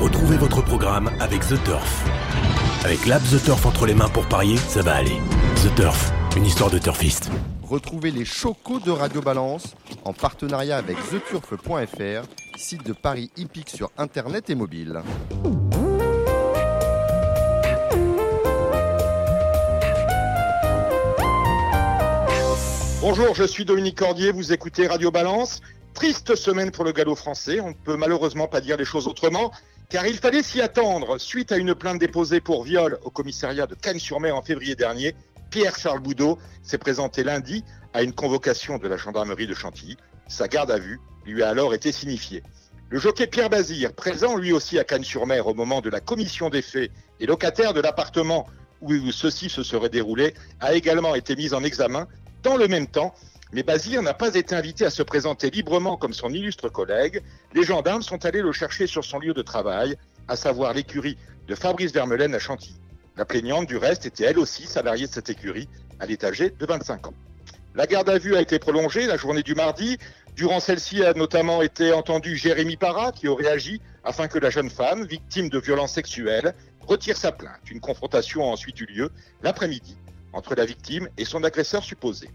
Retrouvez votre programme avec The Turf. Avec l'app The Turf entre les mains pour parier, ça va aller. The Turf, une histoire de turfiste. Retrouvez les chocos de Radio Balance en partenariat avec theturf.fr, site de paris hippique sur internet et mobile. Bonjour, je suis Dominique Cordier, vous écoutez Radio Balance. Triste semaine pour le galop français, on ne peut malheureusement pas dire les choses autrement, car il fallait s'y attendre. Suite à une plainte déposée pour viol au commissariat de Cannes-sur-Mer en février dernier, Pierre-Charles Boudot s'est présenté lundi à une convocation de la gendarmerie de Chantilly. Sa garde à vue lui a alors été signifiée. Le jockey Pierre Bazir, présent lui aussi à Cannes-sur-Mer au moment de la commission des faits et locataire de l'appartement où ceci se serait déroulé, a également été mis en examen dans le même temps mais Bazir n'a pas été invité à se présenter librement comme son illustre collègue. Les gendarmes sont allés le chercher sur son lieu de travail, à savoir l'écurie de Fabrice Vermelaine à Chantilly. La plaignante, du reste, était elle aussi salariée de cette écurie. Elle est âgée de 25 ans. La garde à vue a été prolongée la journée du mardi. Durant celle-ci a notamment été entendu Jérémy Parra qui aurait agi afin que la jeune femme, victime de violences sexuelles, retire sa plainte. Une confrontation a ensuite eu lieu l'après-midi entre la victime et son agresseur supposé.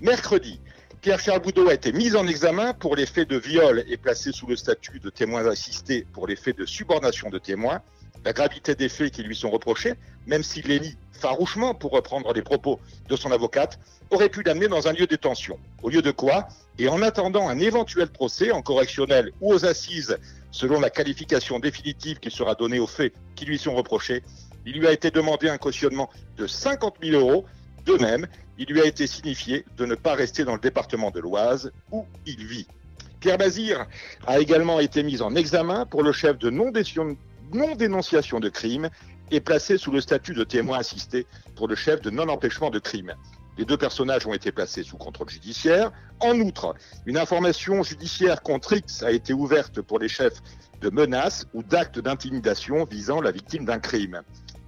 Mercredi, Pierre-Charles Boudot a été mis en examen pour les faits de viol et placé sous le statut de témoin assisté pour les faits de subordination de témoins. La gravité des faits qui lui sont reprochés, même s'il les nie farouchement pour reprendre les propos de son avocate, aurait pu l'amener dans un lieu de détention. Au lieu de quoi, et en attendant un éventuel procès en correctionnel ou aux assises, selon la qualification définitive qui sera donnée aux faits qui lui sont reprochés, il lui a été demandé un cautionnement de 50 000 euros. De même, il lui a été signifié de ne pas rester dans le département de l'Oise où il vit. Pierre Bazir a également été mis en examen pour le chef de non-dénonciation de crime et placé sous le statut de témoin assisté pour le chef de non-empêchement de crime. Les deux personnages ont été placés sous contrôle judiciaire. En outre, une information judiciaire contre X a été ouverte pour les chefs de menaces ou d'actes d'intimidation visant la victime d'un crime.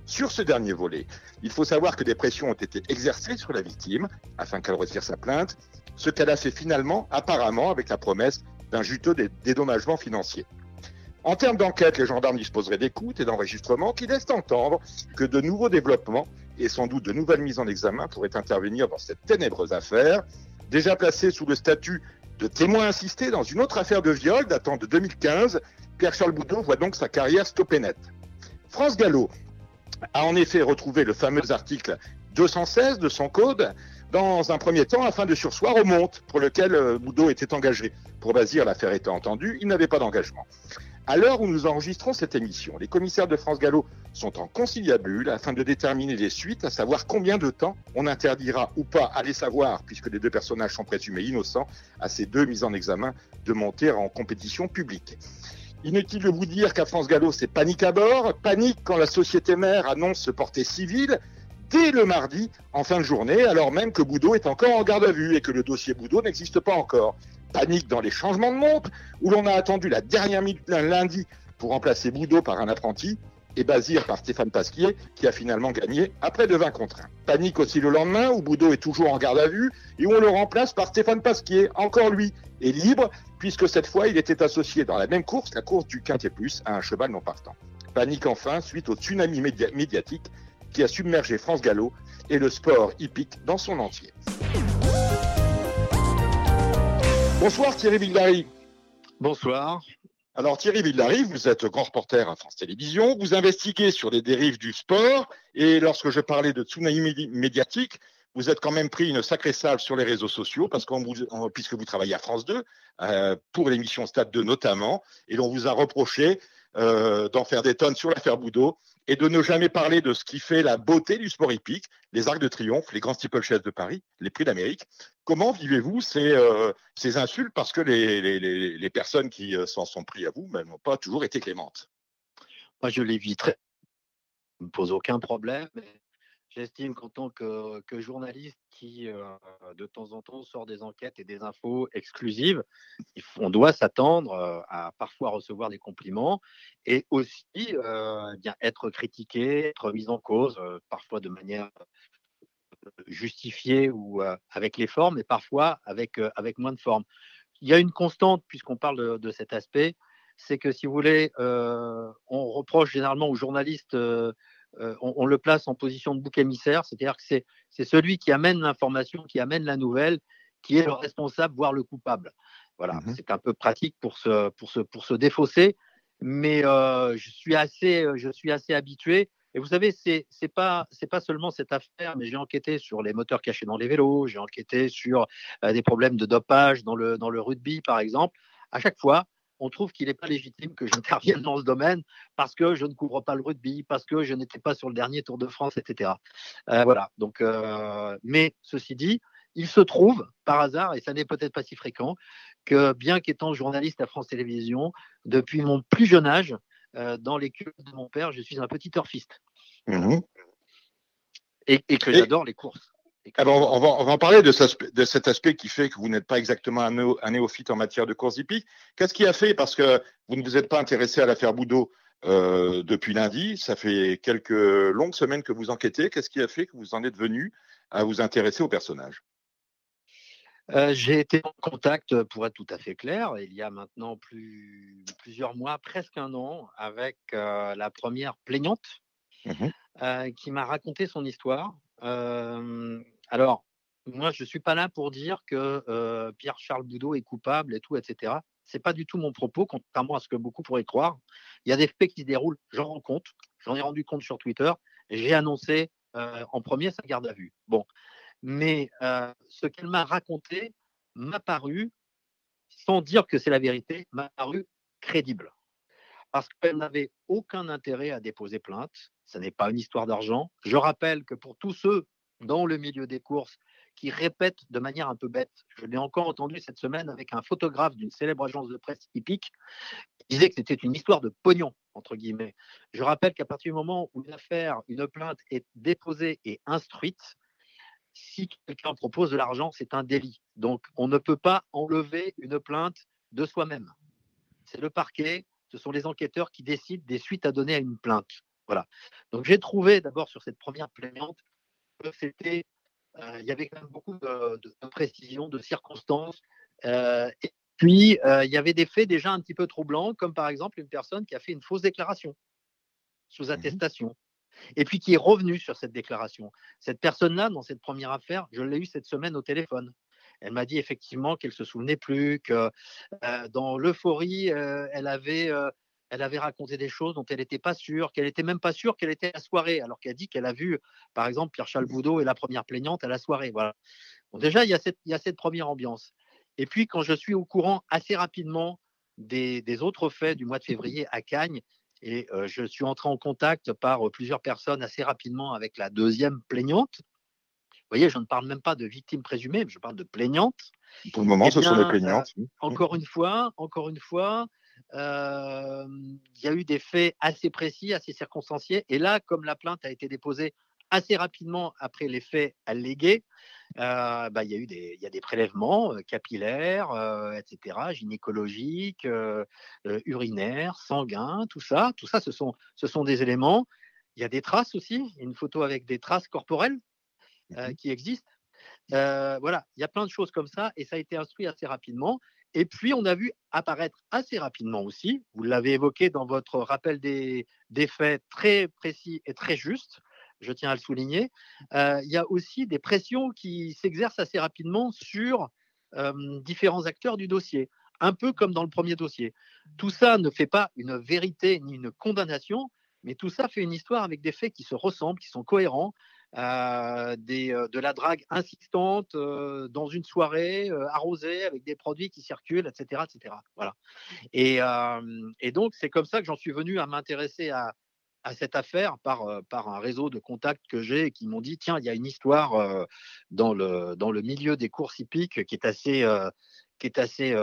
Sur ce dernier volet, il faut savoir que des pressions ont été exercées sur la victime afin qu'elle retire sa plainte, ce qu'elle a fait finalement, apparemment, avec la promesse d'un juteux dédommagement financier. En termes d'enquête, les gendarmes disposeraient d'écoute et d'enregistrement qui laissent entendre que de nouveaux développements et sans doute de nouvelles mises en examen pourraient intervenir dans cette ténébreuse affaire. Déjà placé sous le statut de témoin assisté dans une autre affaire de viol datant de 2015, Pierre-Charles Boudon voit donc sa carrière stoppée net. France Gallo, a en effet retrouvé le fameux article 216 de son code dans un premier temps afin de sursoir au monte pour lequel euh, Boudot était engagé. Pour Bazir, l'affaire était entendue, il n'avait pas d'engagement. À l'heure où nous enregistrons cette émission, les commissaires de France Gallo sont en conciliabule afin de déterminer les suites, à savoir combien de temps on interdira ou pas, à les savoir, puisque les deux personnages sont présumés innocents, à ces deux mises en examen de monter en compétition publique. Inutile de vous dire qu'à France Gallo, c'est panique à bord. Panique quand la société mère annonce se porter civile dès le mardi en fin de journée, alors même que Boudot est encore en garde à vue et que le dossier Boudot n'existe pas encore. Panique dans les changements de montre, où l'on a attendu la dernière minute lundi pour remplacer Boudot par un apprenti et Bazir par Stéphane Pasquier, qui a finalement gagné après de 20 contre 1. Panique aussi le lendemain, où Boudot est toujours en garde à vue, et où on le remplace par Stéphane Pasquier, encore lui, et libre, puisque cette fois il était associé dans la même course, la course du Quintet Plus, à un cheval non partant. Panique enfin suite au tsunami médiatique qui a submergé France Gallo et le sport hippique dans son entier. Bonsoir Thierry Villary. Bonsoir. Alors Thierry Villary, vous êtes grand reporter à France Télévisions, vous investiguez sur les dérives du sport et lorsque je parlais de tsunami médiatique, vous êtes quand même pris une sacrée salve sur les réseaux sociaux parce puisque vous travaillez à France 2 euh, pour l'émission Stade 2 notamment et l'on vous a reproché euh, d'en faire des tonnes sur l'affaire Boudot et de ne jamais parler de ce qui fait la beauté du sport hippique, les arcs de triomphe, les grands steeplechase de Paris, les prix d'Amérique. Comment vivez-vous ces, euh, ces, insultes Parce que les, les, personnes qui s'en sont pris à vous ben, n'ont pas toujours été clémentes? Moi, je les vis très. Ne me pose aucun problème. J'estime qu'en tant que, journaliste qui, euh, de temps en temps, sort des enquêtes et des infos exclusives, on doit s'attendre euh, à parfois recevoir des compliments et aussi euh, eh être critiqué, être mis en cause, parfois de manière justifiée ou avec les formes, et parfois avec moins de formes. Il y a une constante, puisqu'on parle de, cet aspect, c'est que si vous voulez, on reproche généralement aux journalistes on, le place en position de bouc émissaire, c'est-à-dire que c'est celui qui amène l'information, qui amène la nouvelle, qui est le responsable, voire le coupable. Voilà, mmh c'est un peu pratique pour se, pour se, pour se défausser, mais je, suis assez, je suis assez habitué. Et vous savez, c'est n'est pas, pas seulement cette affaire, mais j'ai enquêté sur les moteurs cachés dans les vélos, j'ai enquêté sur des problèmes de dopage dans le, dans le rugby, par exemple. À chaque fois, on trouve qu'il n'est pas légitime que j'intervienne dans ce domaine parce que je ne couvre pas le rugby, parce que je n'étais pas sur le dernier Tour de France, etc. Euh, voilà. Donc, euh, mais ceci dit, il se trouve par hasard, et ça n'est peut-être pas si fréquent, que bien qu'étant journaliste à France Télévisions, depuis mon plus jeune âge, euh, dans les clubs de mon père, je suis un petit turfiste. Mmh et, que j'adore les courses. Ah ben, on, va, en parler de, cet aspect qui fait que vous n'êtes pas exactement un, néophyte en matière de course hippique. Qu'est-ce qui a fait? Parce que vous ne vous êtes pas intéressé à l'affaire Boudot euh, depuis lundi. Ça fait quelques longues semaines que vous enquêtez. Qu'est-ce qui a fait que vous en êtes venu à vous intéresser au personnage? Euh, j'ai été en contact, pour être tout à fait clair, il y a maintenant plusieurs mois, presque un an, avec euh, la première plaignante mmh qui m'a raconté son histoire. Alors, moi, je ne suis pas là pour dire que Pierre-Charles Boudot est coupable et tout, etc. Ce n'est pas du tout mon propos, contrairement à ce que beaucoup pourraient croire. Il y a des faits qui se déroulent, j'en rends compte, j'en ai rendu compte sur Twitter, j'ai annoncé en premier sa garde à vue. Bon, mais ce qu'elle m'a raconté m'a paru, sans dire que c'est la vérité, m'a paru crédible. Parce qu'elle n'avait aucun intérêt à déposer plainte. Ce n'est pas une histoire d'argent. Je rappelle que pour tous ceux dans le milieu des courses qui répète de manière un peu bête. Je l'ai encore entendu cette semaine avec un photographe d'une célèbre agence de presse typique qui disait que c'était une histoire de pognon, entre guillemets. Je rappelle qu'à partir du moment où une affaire, une plainte est déposée et instruite, si quelqu'un propose de l'argent, c'est un délit. Donc, on ne peut pas enlever une plainte de soi-même. C'est le parquet, ce sont les enquêteurs qui décident des suites à donner à une plainte. Voilà. Donc, j'ai trouvé d'abord sur cette première plaignante c'était, euh, il y avait quand même beaucoup de, de, précision, de circonstances. Euh, et puis, euh, il y avait des faits déjà un petit peu troublants, comme par exemple une personne qui a fait une fausse déclaration sous mmh attestation. Et puis qui est revenue sur cette déclaration. Cette personne-là, dans cette première affaire, je l'ai eue cette semaine au téléphone. Elle m'a dit effectivement qu'elle se souvenait plus, que dans l'euphorie, elle avait elle avait raconté des choses dont elle n'était pas sûre, qu'elle n'était même pas sûre qu'elle était à la soirée, alors qu'elle dit qu'elle a vu, par exemple, Pierre-Charles Boudot et la première plaignante à la soirée. Voilà. déjà, il y, a cette, il y, a cette, première ambiance. Et puis, quand je suis au courant assez rapidement des, autres faits du mois de février à Cagnes, et euh, je suis entré en contact par euh, plusieurs personnes assez rapidement avec la deuxième plaignante. Vous voyez, je ne parle même pas de victimes présumées, je parle de plaignantes. Pour le moment, eh ce sont des plaignantes. Euh, encore une fois, encore une fois, il y a eu des faits assez précis, assez circonstanciés. Et là, comme la plainte a été déposée assez rapidement après les faits allégués, bah, il y a eu des, y a des prélèvements capillaires, etc., gynécologiques, urinaires, sanguins, tout ça. Tout ça, ce sont, ce sont des éléments. Il y a des traces aussi, une photo avec des traces corporelles mmh qui existent. voilà, il y a plein de choses comme ça et ça a été instruit assez rapidement. Et puis, on a vu apparaître assez rapidement aussi, vous l'avez évoqué dans votre rappel des, faits très précis et très justes, je tiens à le souligner, euh, il y a aussi des pressions qui s'exercent assez rapidement sur différents acteurs du dossier, un peu comme dans le premier dossier. Tout ça ne fait pas une vérité ni une condamnation, mais tout ça fait une histoire avec des faits qui se ressemblent, qui sont cohérents, euh, euh, de la drague insistante euh, dans une soirée arrosée avec des produits qui circulent, etc. etc. Voilà. Et, donc, c'est comme ça que j'en suis venu à m'intéresser à, cette affaire par, par un réseau de contacts que j'ai qui m'ont dit tiens, il y a une histoire dans, le, dans le milieu des courses hippiques qui est assez, qui est assez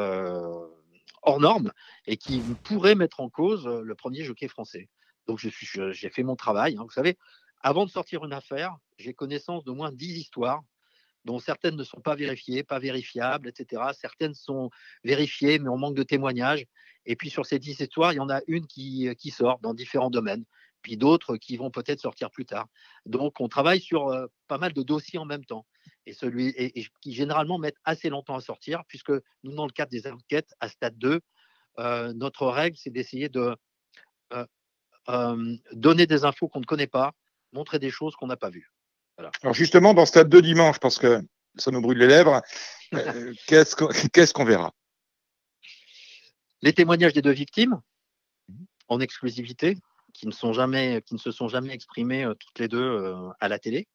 hors norme et qui pourrait mettre en cause le premier jockey français. Donc, j'ai fait mon travail. Hein. Vous savez, avant de sortir une affaire, j'ai connaissance d'au moins 10 histoires, dont certaines ne sont pas vérifiées, pas vérifiables, etc. Certaines sont vérifiées, mais on manque de témoignages. Et puis sur ces 10 histoires, il y en a une qui, qui sort dans différents domaines, puis d'autres qui vont peut-être sortir plus tard. Donc on travaille sur euh, pas mal de dossiers en même temps, et, celui, et, qui généralement mettent assez longtemps à sortir, puisque nous, dans le cadre des enquêtes à stade 2, notre règle, c'est d'essayer de donner des infos qu'on ne connaît pas, montrer des choses qu'on n'a pas vues. Alors justement, dans Stade de dimanche, parce que ça nous brûle les lèvres, qu'est-ce qu'on verra? Les témoignages des deux victimes, mmh. en exclusivité, qui ne, sont jamais, qui ne se sont jamais exprimées toutes les deux à la télé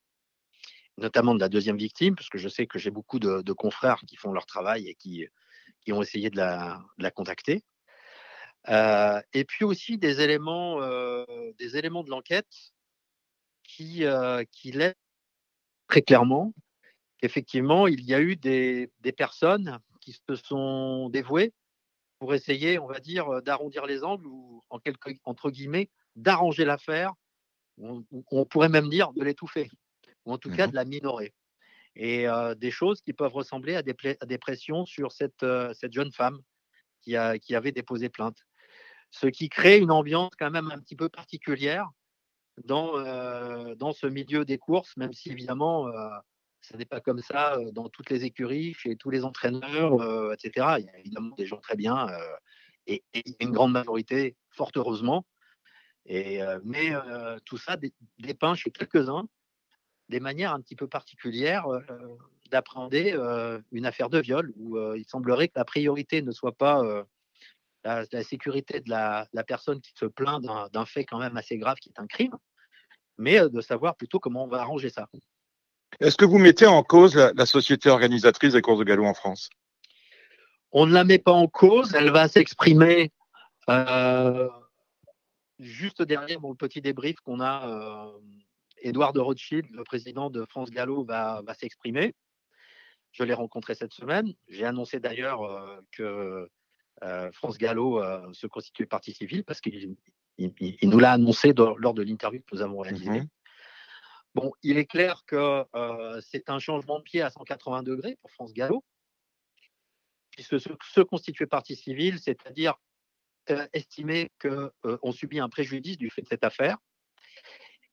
notamment de la deuxième victime, parce que je sais que j'ai beaucoup de, confrères qui font leur travail et qui, qui ont essayé de la, contacter. Euh, et puis aussi des éléments, euh, des éléments de l'enquête qui, euh, qui laissent très clairement qu'effectivement, il y a eu des, des, personnes qui se sont dévouées pour essayer, on va dire, d'arrondir les angles ou, en quelque, entre guillemets, d'arranger l'affaire. on, pourrait même dire de l'étouffer ou en tout cas mmh de la minorer. Et des choses qui peuvent ressembler à des, à des pressions sur cette, cette jeune femme qui, a, qui avait déposé plainte. Ce qui crée une ambiance quand même un petit peu particulière dans, dans ce milieu des courses, même si évidemment, ce n'est pas comme ça dans toutes les écuries, chez tous les entraîneurs, etc. Il y a évidemment des gens très bien et, une grande majorité, fort heureusement. Mais tout ça dépeint chez quelques-uns des manières un petit peu particulières euh, d'appréhender euh, une affaire de viol où euh, il semblerait que la priorité ne soit pas la, sécurité de la, personne qui se plaint d'un fait quand même assez grave qui est un crime, mais de savoir plutôt comment on va arranger ça. Est-ce que vous mettez en cause la, société organisatrice des courses de galop en France? On ne la met pas en cause, elle va s'exprimer juste derrière mon petit débrief qu'on a Édouard de Rothschild, le président de France Gallo, va, s'exprimer. Je l'ai rencontré cette semaine. J'ai annoncé d'ailleurs euh, que euh, France Gallo euh, se constituait partie civile parce qu'il nous l'a annoncé lors de l'interview que nous avons réalisée. Mhm. Bon, il est clair que c'est un changement de pied à 180 degrés pour France Gallo, puisque se, se constituer partie civile, c'est-à-dire estimer qu'on subit un préjudice du fait de cette affaire,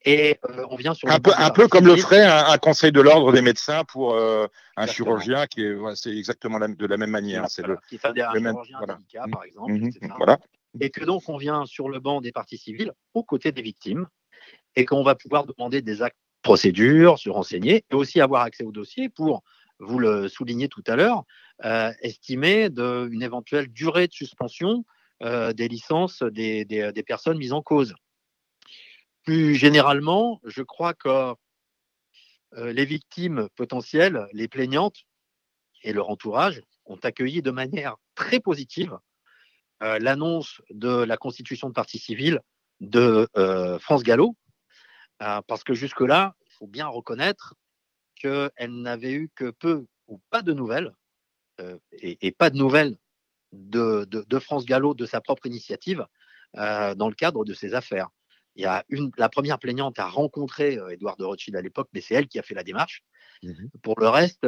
et euh, on vient sur un peu, un peu comme le ferait un, conseil de l'ordre des médecins pour euh, un chirurgien qui est, c'est exactement de la même manière. C'est le, qui fait un chirurgien voilà. par exemple, mmh, mmh, Voilà. Et que donc on vient sur le banc des parties civiles aux côtés des victimes et qu'on va pouvoir demander des actes procédures, se renseigner et aussi avoir accès au dossier pour, vous le soulignez tout à l'heure, euh, estimer une éventuelle durée de suspension des licences des, des personnes mises en cause. Plus généralement, je crois que euh, les victimes potentielles, les plaignantes et leur entourage ont accueilli de manière très positive euh, l'annonce de la constitution de partie civile de euh, France Gallo, parce que jusque-là, il faut bien reconnaître qu'elle n'avait eu que peu ou pas de nouvelles, et, pas de nouvelles de, de, France Gallo de sa propre initiative dans le cadre de ses affaires. Il y a une, la première plaignante a rencontré Edouard de Rothschild à l'époque, mais c'est elle qui a fait la démarche. Mmh Pour le reste,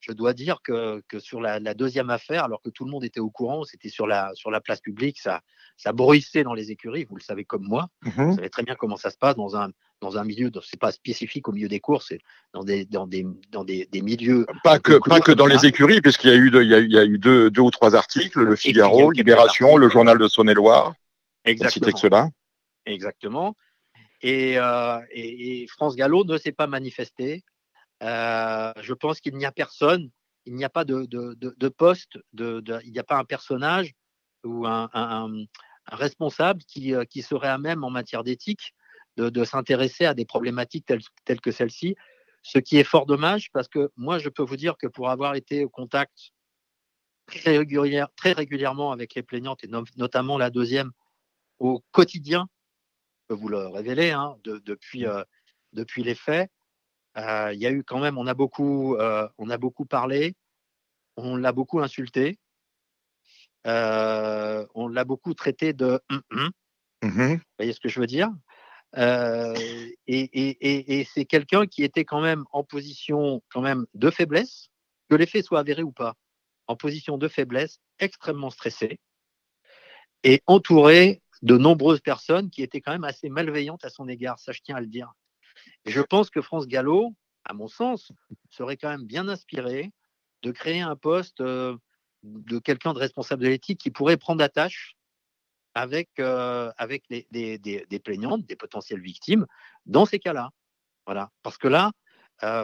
je dois dire que, que sur la, deuxième affaire, alors que tout le monde était au courant, c'était sur la, sur la place publique, ça, ça bruissait dans les écuries, vous le savez comme moi. Mmh vous savez très bien comment ça se passe dans un, dans un milieu, c'est pas spécifique au milieu des courses, c'est dans des, dans des, dans des, des milieux. Pas que, pas que dans les écuries, puisqu'il y a eu, il y a, il y a eu deux, deux, ou trois articles, le Figaro, Libération, le journal de Saône-et-Loire. Exactement. Cela. Exactement. Euh, et, France Gallo ne s'est pas manifesté. Euh, je pense qu'il n'y a personne, il n'y a pas de, de, poste, de, il n'y a pas un personnage ou un, responsable qui, euh, qui, serait à même en matière d'éthique de, s'intéresser à des problématiques telles, telles que celle-ci. Ce qui est fort dommage parce que moi, je peux vous dire que pour avoir été au contact très, très régulièrement avec les plaignantes et notamment la deuxième au quotidien, peux vous le révéler, hein, depuis, mmh. euh, depuis les faits. Euh, il y a eu quand même, on a beaucoup, euh, on a beaucoup parlé, on l'a beaucoup insulté, on l'a beaucoup traité de. Mmh vous voyez ce que je veux dire? Et, et, et c'est quelqu'un qui était quand même en position quand même de faiblesse, que les faits soient avérés ou pas, en position de faiblesse, extrêmement stressé et entouré de nombreuses personnes qui étaient quand même assez malveillantes à son égard, ça je tiens à le dire. Et je pense que France Gallo, à mon sens, serait quand même bien inspiré de créer un poste euh, de quelqu'un de responsable de l'éthique qui pourrait prendre la tâche avec, avec des, des, plaignantes, des potentielles victimes, dans ces cas-là. Voilà. Parce que là,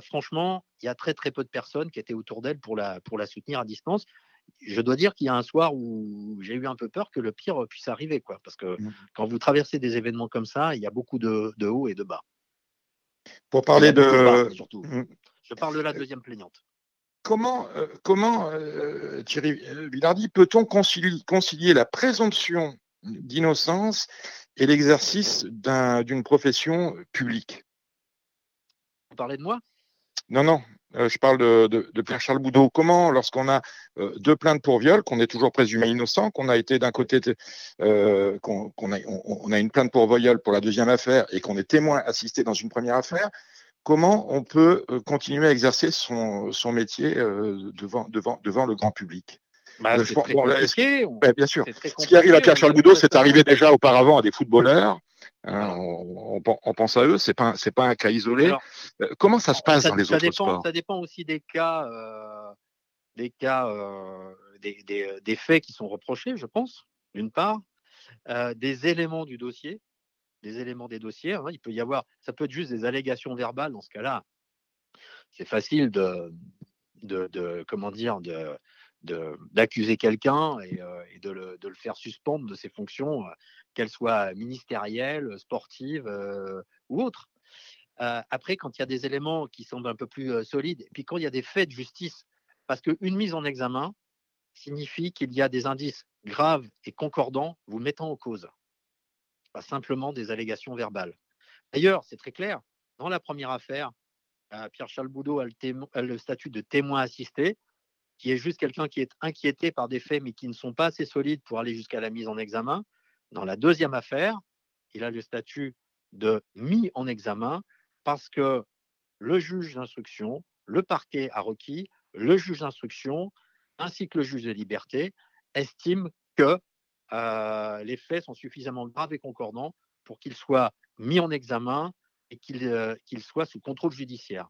franchement, il y a très très peu de personnes qui étaient autour d'elle pour la, pour la soutenir à distance. Je dois dire qu'il y a un soir où j'ai eu un peu peur que le pire puisse arriver, quoi. Parce que mmh. quand vous traversez des événements comme ça, il y a beaucoup de, de hauts et de bas. Pour parler de, surtout. Mmh. Je parle de la deuxième plaignante. Comment, comment Thierry Villardi, peut-on concilier, la présomption d'innocence et l'exercice d'une profession publique? Vous parlez de moi? Non, non, je parle de, Pierre-Charles Boudot. Comment, lorsqu'on a deux plaintes pour viol, qu'on est toujours présumé innocent, qu'on a été d'un côté, qu'on a, on, a, une plainte pour viol pour la deuxième affaire et qu'on est témoin assisté dans une première affaire, comment on peut continuer à exercer son, son métier devant, devant, devant le grand public? Bah, bien sûr. Ce qui arrive à Pierre-Charles Boudot, c'est arrivé déjà auparavant à des footballeurs. Hein, on, pense à eux, c'est pas c'est pas un cas isolé. Euh, comment ça se passe dans les autres sports? Ça dépend aussi des cas, euh, des cas, euh, des, faits qui sont reprochés, je pense, d'une part, des éléments du dossier, des éléments des dossiers. Hein, il peut y avoir, ça peut être juste des allégations verbales dans ce cas-là. C'est facile de, de, de, comment dire, de d'accuser quelqu'un et, euh, de, le, faire suspendre de ses fonctions, euh, qu'elles soient ministérielles, sportives euh, ou autres. après, quand il y a des éléments qui semblent un peu plus solides, et puis quand il y a des faits de justice, parce qu'une mise en examen signifie qu'il y a des indices graves et concordants vous mettant en cause, pas simplement des allégations verbales. D'ailleurs, c'est très clair, dans la première affaire, Pierre-Charles Boudot a le, statut de témoin assisté qui est juste quelqu'un qui est inquiété par des faits mais qui ne sont pas assez solides pour aller jusqu'à la mise en examen. Dans la deuxième affaire, il a le statut de mis en examen parce que le juge d'instruction, le parquet a requis, le juge d'instruction ainsi que le juge de liberté estiment que euh, les faits sont suffisamment graves et concordants pour qu'ils soient mis en examen et qu'ils euh, soient sous contrôle judiciaire.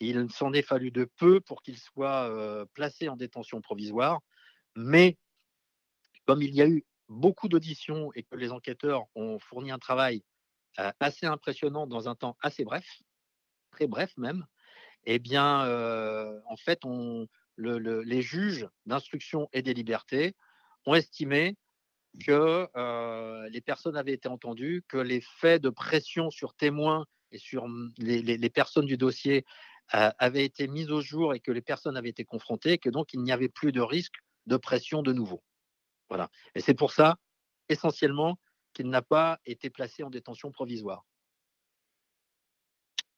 Il s'en est fallu de peu pour qu'il soit placé en détention provisoire, mais comme il y a eu beaucoup d'auditions et que les enquêteurs ont fourni un travail assez impressionnant dans un temps assez bref, très bref même, eh bien, en fait, les juges d'instruction et des libertés ont estimé que les personnes avaient été entendues, que les faits de pression sur témoins et sur les personnes du dossier avait été mise au jour et que les personnes avaient été confrontées, et que donc il n'y avait plus de risque de pression de nouveau. Voilà. Et c'est pour ça, essentiellement, qu'il n'a pas été placé en détention provisoire.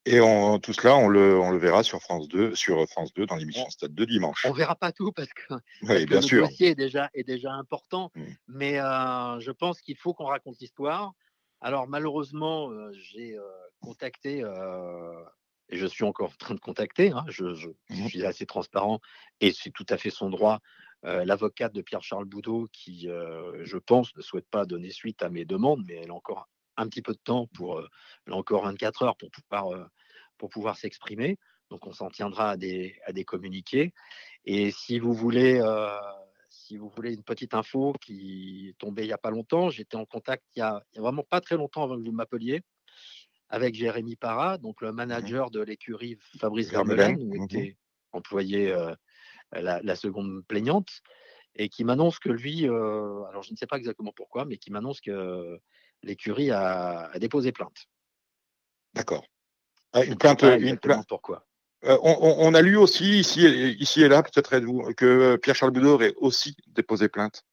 Et tout cela, on le, on le, verra sur France 2, sur France 2 dans l'émission Stade de dimanche. On verra pas tout parce que, oui, bien le sûr. dossier est déjà, est déjà important, mmh. mais euh, je pense qu'il faut qu'on raconte l'histoire. Alors malheureusement, euh, j'ai euh, contacté et je suis encore en train de contacter, hein, je, mmh suis assez transparent et c'est tout à fait son droit, l'avocate de Pierre-Charles Boudot qui, je pense, ne souhaite pas donner suite à mes demandes, mais elle a encore un petit peu de temps pour, elle a encore 24 heures pour pouvoir, pour pouvoir s'exprimer. Donc on s'en tiendra à des, à des communiqués. Et si vous voulez, si vous voulez une petite info qui est tombée il n'y a pas longtemps, j'étais en contact il n'y a, a, vraiment pas très longtemps avant que vous m'appeliez avec Jérémy Parra, donc le mmh manager de l'écurie Fabrice Vermeulen, où mmh était employé la, seconde plaignante, et qui m'annonce que lui, alors je ne sais pas exactement pourquoi, mais qui m'annonce que l'écurie a, déposé plainte. D'accord. Ah, une plainte, une plainte. Pourquoi on, a lu aussi ici, ici et là, peut-être vous que Pierre-Charles Boudot aurait aussi déposé plainte.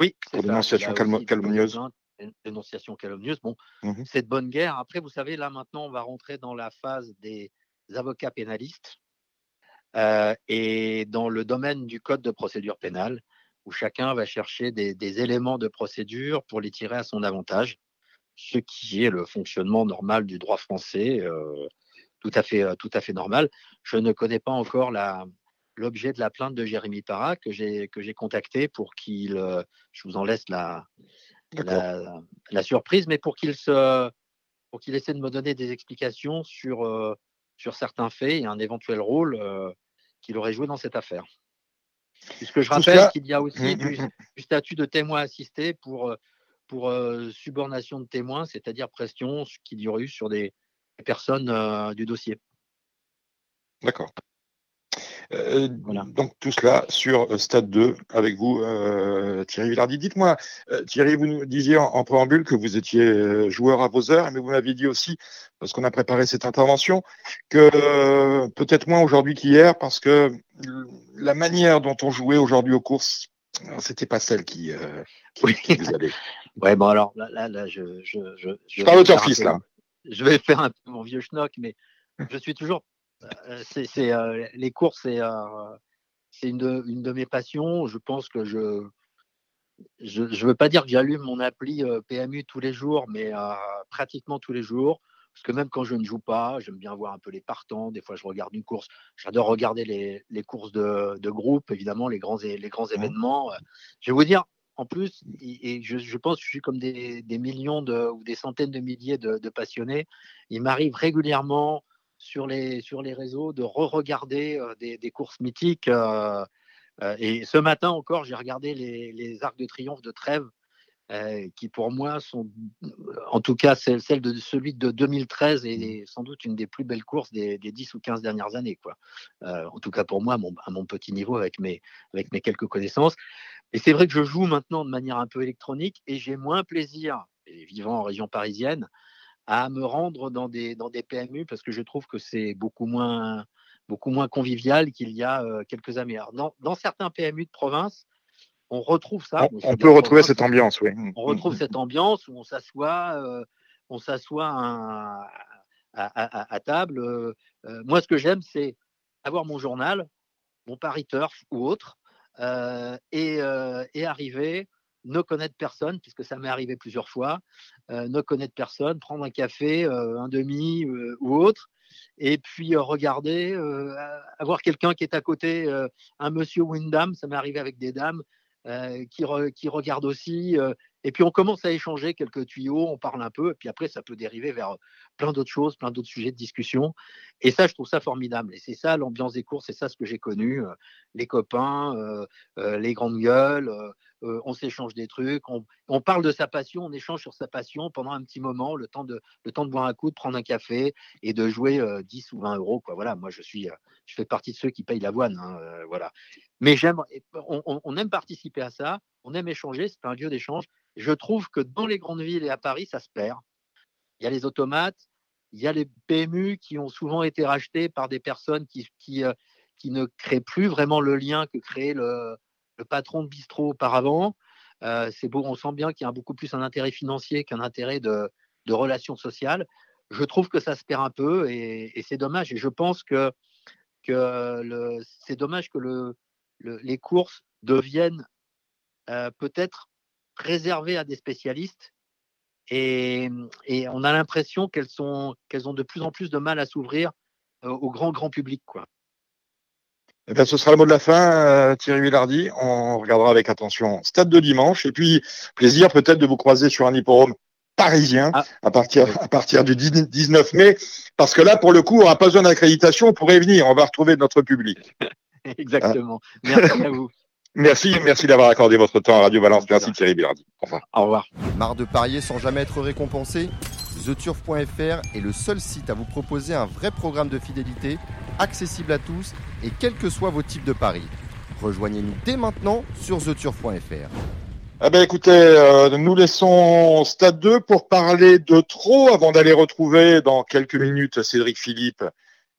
Oui. Pour dénonciation calomnieuse dénonciation calomnieuse. Bon, mmh c'est de bonne guerre. Après, vous savez, là maintenant, on va rentrer dans la phase des avocats pénalistes euh, et dans le domaine du code de procédure pénale, où chacun va chercher des, éléments de procédure pour les tirer à son avantage, ce qui est le fonctionnement normal du droit français, euh, tout, à fait, euh, tout à fait normal. Je ne connais pas encore la, l'objet de la plainte de Jérémy Parra que j'ai que j'ai contacté pour qu'il, je vous en laisse la, la, surprise, mais pour qu'il se, pour qu'il essaie de me donner des explications sur, euh, sur certains faits et un éventuel rôle euh, qu'il aurait joué dans cette affaire. Puisque je rappelle qu'il y a aussi mmh, mmh, mmh. du, statut de témoin assisté pour, pour subornation de témoins, c'est-à-dire pression qui dure sur des personnes du dossier. D'accord. Euh, donc tout cela sur euh, Stade 2 avec vous, euh, Thierry Villardi. Dites-moi, Thierry, vous nous disiez en, préambule que vous étiez joueur à vos heures, mais vous m'aviez dit aussi, parce qu'on a préparé cette intervention, que peut-être moins aujourd'hui qu'hier, parce que la manière dont on jouait aujourd'hui aux courses, c'était pas celle qui, oui. vous allait. Ouais, bon alors là, là, je, je, je, je, parle fils là. Je vais faire un peu mon vieux schnock, mais je suis toujours euh, c'est euh, les courses, c'est euh, une de, une de mes passions. Je pense que je je ne veux pas dire que j'allume mon appli PMU tous les jours, mais pratiquement tous les jours. Parce que même quand je ne joue pas, j'aime bien voir un peu les partants. Des fois, je regarde une course. J'adore regarder les, les courses de, de, groupe, évidemment, les grands, les grands événements. Je vais vous dire, en plus, et, je, je, pense que je suis comme des, des millions de, ou des centaines de milliers de, de passionnés, il m'arrive régulièrement sur les, sur les réseaux de re-regarder des, des, courses mythiques. et ce matin encore, j'ai regardé les, les, Arcs de Triomphe de Trèves, qui pour moi sont, en tout cas, celle, celle de celui de 2013 est mmh. sans doute une des plus belles courses des, des 10 ou 15 dernières années. Quoi. en tout cas pour moi, à mon, à mon, petit niveau, avec mes, avec mes quelques connaissances. Et c'est vrai que je joue maintenant de manière un peu électronique et j'ai moins plaisir, vivant en région parisienne, à me rendre dans des, dans des PMU parce que je trouve que c'est beaucoup moins, beaucoup moins convivial qu'il y a quelques années. dans, dans, certains PMU de province, on retrouve ça. On, peut retrouver cette ambiance, oui. On retrouve cette ambiance où on s'assoit, on s'assoit à, table. moi, ce que j'aime, c'est avoir mon journal, mon Paris Turf ou autre, et, et arriver ne connaître personne, puisque ça m'est arrivé plusieurs fois, ne connaître personne, prendre un café, euh, un demi euh, ou autre, et puis regarder, avoir quelqu'un qui est à côté, un monsieur ou une dame, ça m'est arrivé avec des dames, qui, qui regardent aussi, et puis on commence à échanger quelques tuyaux, on parle un peu, et puis après ça peut dériver vers plein d'autres choses, plein d'autres sujets de discussion. Et ça, je trouve ça formidable. Et c'est ça l'ambiance des cours, c'est ça ce que j'ai connu. les copains, les grandes gueules, on s'échange des trucs, on, parle de sa passion, on échange sur sa passion pendant un petit moment, le temps de, le temps de boire un coup, de prendre un café et de jouer 10 ou 20 euros. Quoi. Voilà, moi je suis, je fais partie de ceux qui payent l'avoine. Hein, voilà. Mais j'aime, on, on aime participer à ça, on aime échanger, c'est un lieu d'échange. Je trouve que dans les grandes villes et à Paris, ça se perd. Il y a les automates, il y a les PMU qui ont souvent été rachetés par des personnes qui, qui, euh, qui ne créent plus vraiment le lien que créait le, le patron de bistrot auparavant. Euh, c'est beau, on sent bien qu'il y a beaucoup plus un intérêt financier qu'un intérêt de, relations sociales. Je trouve que ça se perd un peu et, c'est dommage. Et je pense que, c'est dommage que le, les courses deviennent euh, peut-être réservées à des spécialistes et, on a l'impression qu'elles sont qu'elles ont de plus en plus de mal à s'ouvrir euh, au grand grand public quoi. Eh bien, ce sera le mot de la fin, euh, Thierry Villardi. On regardera avec attention Stade de dimanche. Et puis, plaisir peut-être de vous croiser sur un hippodrome parisien ah. à, partir, à partir du 19 mai. Parce que là, pour le coup, on n'a pas besoin d'accréditation. On pourrait venir. On va retrouver notre public. Exactement. Merci à vous. Merci, merci d'avoir accordé votre temps à Radio Balance. Merci Thierry Bilardi. Au revoir. Marre de parier sans jamais être récompensé? TheTurf.fr est le seul site à vous proposer un vrai programme de fidélité, accessible à tous et quels que soient vos types de paris. Rejoignez-nous dès maintenant sur TheTurf.fr. Eh ben écoutez, euh, nous laissons Stade 2 pour parler de trop avant d'aller retrouver dans quelques minutes Cédric Philippe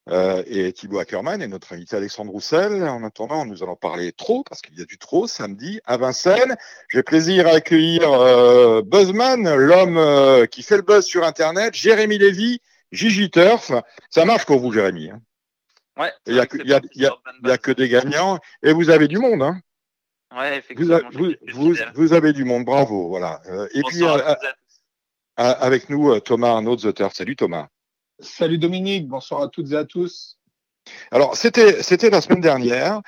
euh, et Thibaut Ackermann et notre invité Alexandre Roussel. En attendant, nous allons parler trop, parce qu'il y a du trop samedi à Vincennes. J'ai plaisir à accueillir euh, Buzzman, l'homme qui fait le buzz sur Internet, Jérémy Lévy, Gigi Turf. Ça marche pour vous, Jérémy hein? Ouais. Il n'y a, que des gagnants et vous avez du monde. Hein ouais, effectivement. Vous, avez du monde, bravo. Voilà. et puis, avec nous, Thomas Arnaud, The Turf. Salut Thomas. Salut Dominique, bonsoir à toutes et à tous. Alors, c'était, c'était la semaine dernière.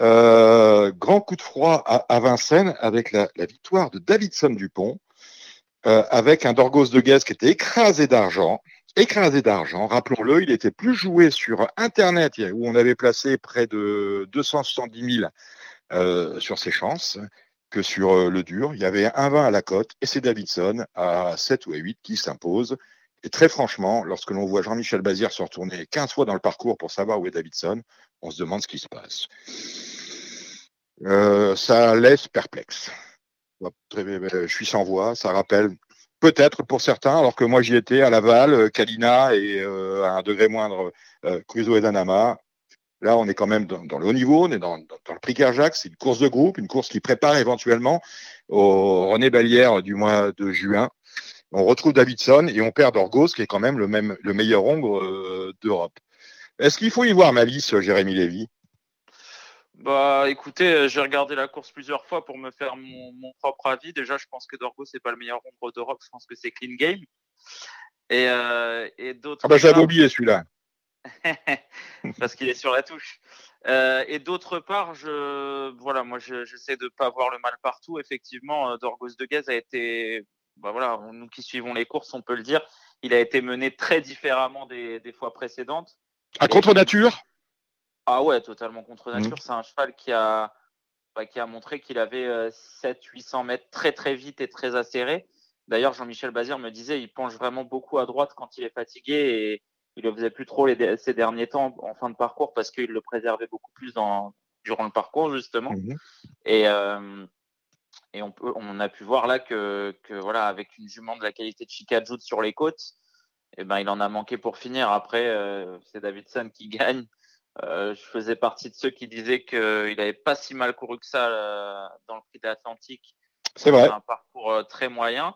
Euh, grand coup de froid à, Vincennes avec la, victoire de Davidson Dupont, euh, avec un Dorgos de Guest qui était écrasé d'argent. Écrasé d'argent, rappelons-le, il était plus joué sur Internet où on avait placé près de 270 000 sur ses chances que sur le dur. Il y avait un 20 à la cote et c'est Davidson à 7 ou à 8 qui s'impose. Et très franchement, lorsque l'on voit Jean-Michel Bazir se retourner 15 fois dans le parcours pour savoir où est Davidson, on se demande ce qui se passe. ça laisse perplexe. Je suis sans voix, ça rappelle peut-être pour certains, alors que moi j'y étais à Laval, Kalina et à un degré moindre Cruzo et Danama. Là, on est quand même dans, le haut niveau, on est dans, le prix Kerjak, c'est une course de groupe, une course qui prépare éventuellement au René Ballière du mois de juin. On retrouve Davidson et on perd Dorgos, qui est quand même le, même, le meilleur ombre euh, d'Europe. Est-ce qu'il faut y voir malice, Jérémy Lévy? Bah écoutez, euh, j'ai regardé la course plusieurs fois pour me faire mon, propre avis. Déjà, je pense que Dorgos c'est pas le meilleur ombre d'Europe, je pense que c'est Clean Game. Et, euh, et d'autres. Ah bah j'avais oublié celui-là. parce qu'il est sur la touche. Euh, et d'autre part, je, voilà, moi, j'essaie de ne pas voir le mal partout. Effectivement, euh, Dorgos de Gaz a été, bah voilà, nous qui suivons les courses, on peut le dire, il a été mené très différemment des, fois précédentes. À contre nature Ah ouais, totalement contre mmh. nature. C'est un cheval qui a, bah, qui a montré qu'il avait 700-800 euh, mètres très très vite et très acéré. D'ailleurs, Jean-Michel Bazir me disait, il penche vraiment beaucoup à droite quand il est fatigué et il le faisait plus trop les, ces derniers temps en fin de parcours parce qu'il le préservait beaucoup plus dans, durant le parcours justement. Mhm. Et, euh, et on, peut, on a pu voir là que, que voilà, avec une jument de la qualité de Chicago sur les côtes, eh ben, il en a manqué pour finir. Après, euh, c'est Davidson qui gagne. Euh, je faisais partie de ceux qui disaient qu'il n'avait pas si mal couru que ça dans le prix de l'Atlantique. C'est vrai. Un parcours très moyen.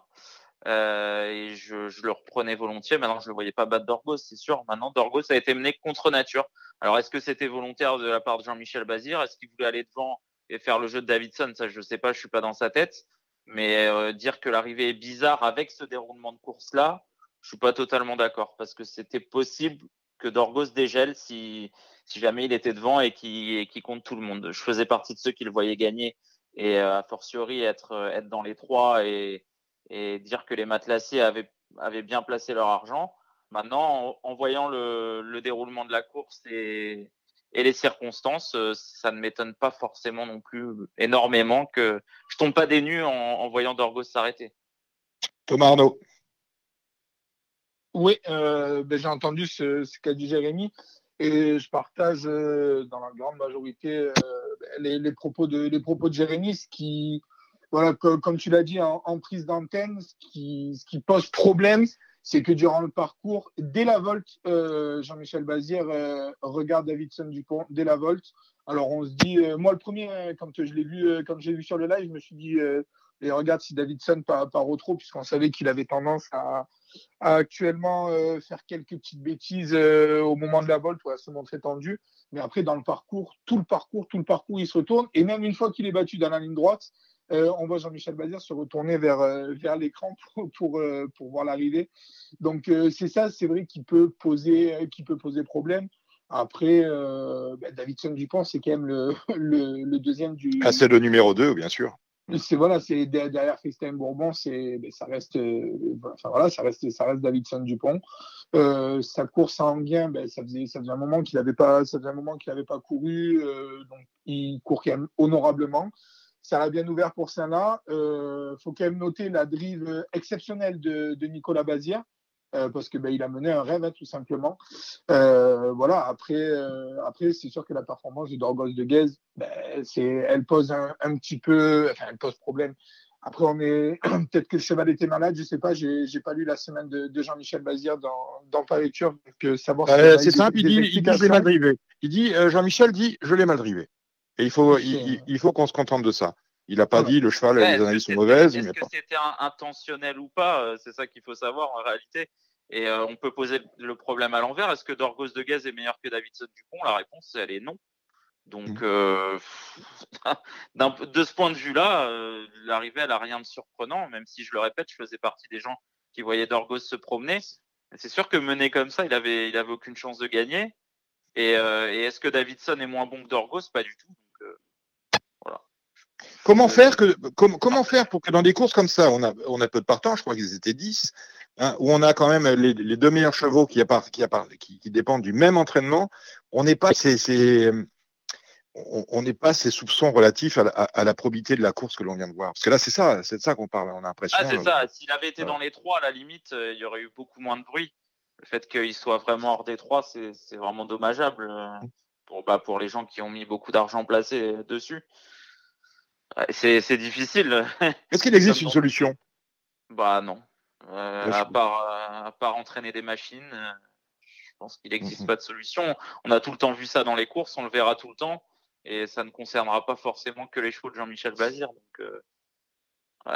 Euh, et je, je, le reprenais volontiers. Maintenant, je ne le voyais pas battre Dorgos, c'est sûr. Maintenant, Dorgos a été mené contre nature. Alors, est-ce que c'était volontaire de la part de Jean-Michel Bazir? Est-ce qu'il voulait aller devant et faire le jeu de Davidson? Ça, je ne sais pas, je suis pas dans sa tête. Mais euh, dire que l'arrivée est bizarre avec ce déroulement de course-là, je suis pas totalement d'accord parce que c'était possible que Dorgos dégèle si, jamais il était devant et qui, compte tout le monde. Je faisais partie de ceux qui le voyaient gagner et euh, a fortiori être, être dans les trois et, dire que les matelassiers avaient, bien placé leur argent. Maintenant, en, voyant le, le, déroulement de la course et, et les circonstances, euh, ça ne m'étonne pas forcément non plus énormément que je tombe pas des nues en, en voyant Dorgos s'arrêter. Thomas Arnaud. Oui, euh, ben, j'ai entendu ce, ce qu'a dit Jérémy et je partage euh, dans la grande majorité euh, les, les, propos de, les propos de Jérémy, ce qui, voilà, comme tu l'as dit en, prise d'antenne, ce qui, ce qui pose problème, c'est que durant le parcours, dès la volte, euh, Jean-Michel Bazir euh, regarde Davidson Dupont dès la volte. Alors on se dit, euh, moi le premier, hein, quand je l'ai vu, quand j'ai vu sur le live, je me suis dit, et regarde si Davidson part, part au trop, puisqu'on savait qu'il avait tendance à, à actuellement faire quelques petites bêtises au moment de la volte, pour se montrer tendu. Mais après, dans le parcours, tout le parcours, tout le parcours, il se retourne. Et même une fois qu'il est battu dans la ligne droite, euh, on voit Jean-Michel Bazir se retourner vers, euh, vers l'écran pour, pour, euh, pour, voir l'arrivée. Donc c'est ça, c'est vrai, qui peut poser, peut poser problème. Après, bah, Davidson Dupont, c'est quand même le, le, deuxième du. Ah, c'est le numéro 2, bien sûr. C'est voilà, c'est derrière Christian Bourbon, c'est ben, ça reste, enfin, voilà, ça reste, Davidson Dupont. sa course à Anguien, ben, ça faisait, ça un moment qu'il n'avait pas, couru, donc il court quand même honorablement ça l'a bien ouvert pour Saint-La. Il euh, faut quand même noter la drive exceptionnelle de, Nicolas Bazir. Euh, parce que ben, il a mené un rêve hein, tout simplement. Euh, voilà. Après, après c'est sûr que la performance de Dorgos de Guez, ben, c'est, elle pose un, petit peu, enfin, elle pose problème. Après, on est peut-être que le cheval était malade, je sais pas. J'ai, j'ai pas lu la semaine de, Jean-Michel Bazir dans, dans ta lecture, donc savoir. c'est simple, il dit, il dit je l'ai mal drivé. Il dit Jean-Michel dit je l'ai mal drivé. Et il faut, il, faut qu'on se contente de ça. Il n'a pas dit le cheval, les analyses sont mauvaises. Est-ce que c'était intentionnel ou pas euh, C'est ça qu'il faut savoir en réalité. Et euh, on peut poser le problème à l'envers. Est-ce que Dorgos de Gaz est meilleur que Davidson Dupont? La réponse, elle est non. Donc, mmh. euh, de ce point de vue-là, l'arrivée, elle n'a rien de surprenant, même si je le répète, je faisais partie des gens qui voyaient Dorgos se promener. C'est sûr que mené comme ça, il avait, il avait aucune chance de gagner. Et, et est-ce que Davidson est moins bon que Dorgos? Pas du tout. Comment faire, que, comment faire pour que dans des courses comme ça, on a, on a peu de partants, je crois qu'ils étaient 10, hein, où on a quand même les, deux meilleurs chevaux qui, qui, qui, dépendent du même entraînement, on n'est pas ces, on n'est pas ces soupçons relatifs à la, probité de la course que l'on vient de voir. Parce que là, c'est ça, c'est de ça qu'on parle. On a l'impression. Ah, c'est ça. S'il avait été dans les trois, à la limite, il y aurait eu beaucoup moins de bruit. Le fait qu'il soit vraiment hors des trois, c'est vraiment dommageable pour, bah, pour les gens qui ont mis beaucoup d'argent placé dessus. C'est difficile. Est-ce qu'il existe une solution? Bah non. Euh, à, part, euh, à part entraîner des machines, euh, je pense qu'il n'existe mhm. pas de solution. On a tout le temps vu ça dans les courses, on le verra tout le temps, et ça ne concernera pas forcément que les chevaux de Jean-Michel Bazir. Donc,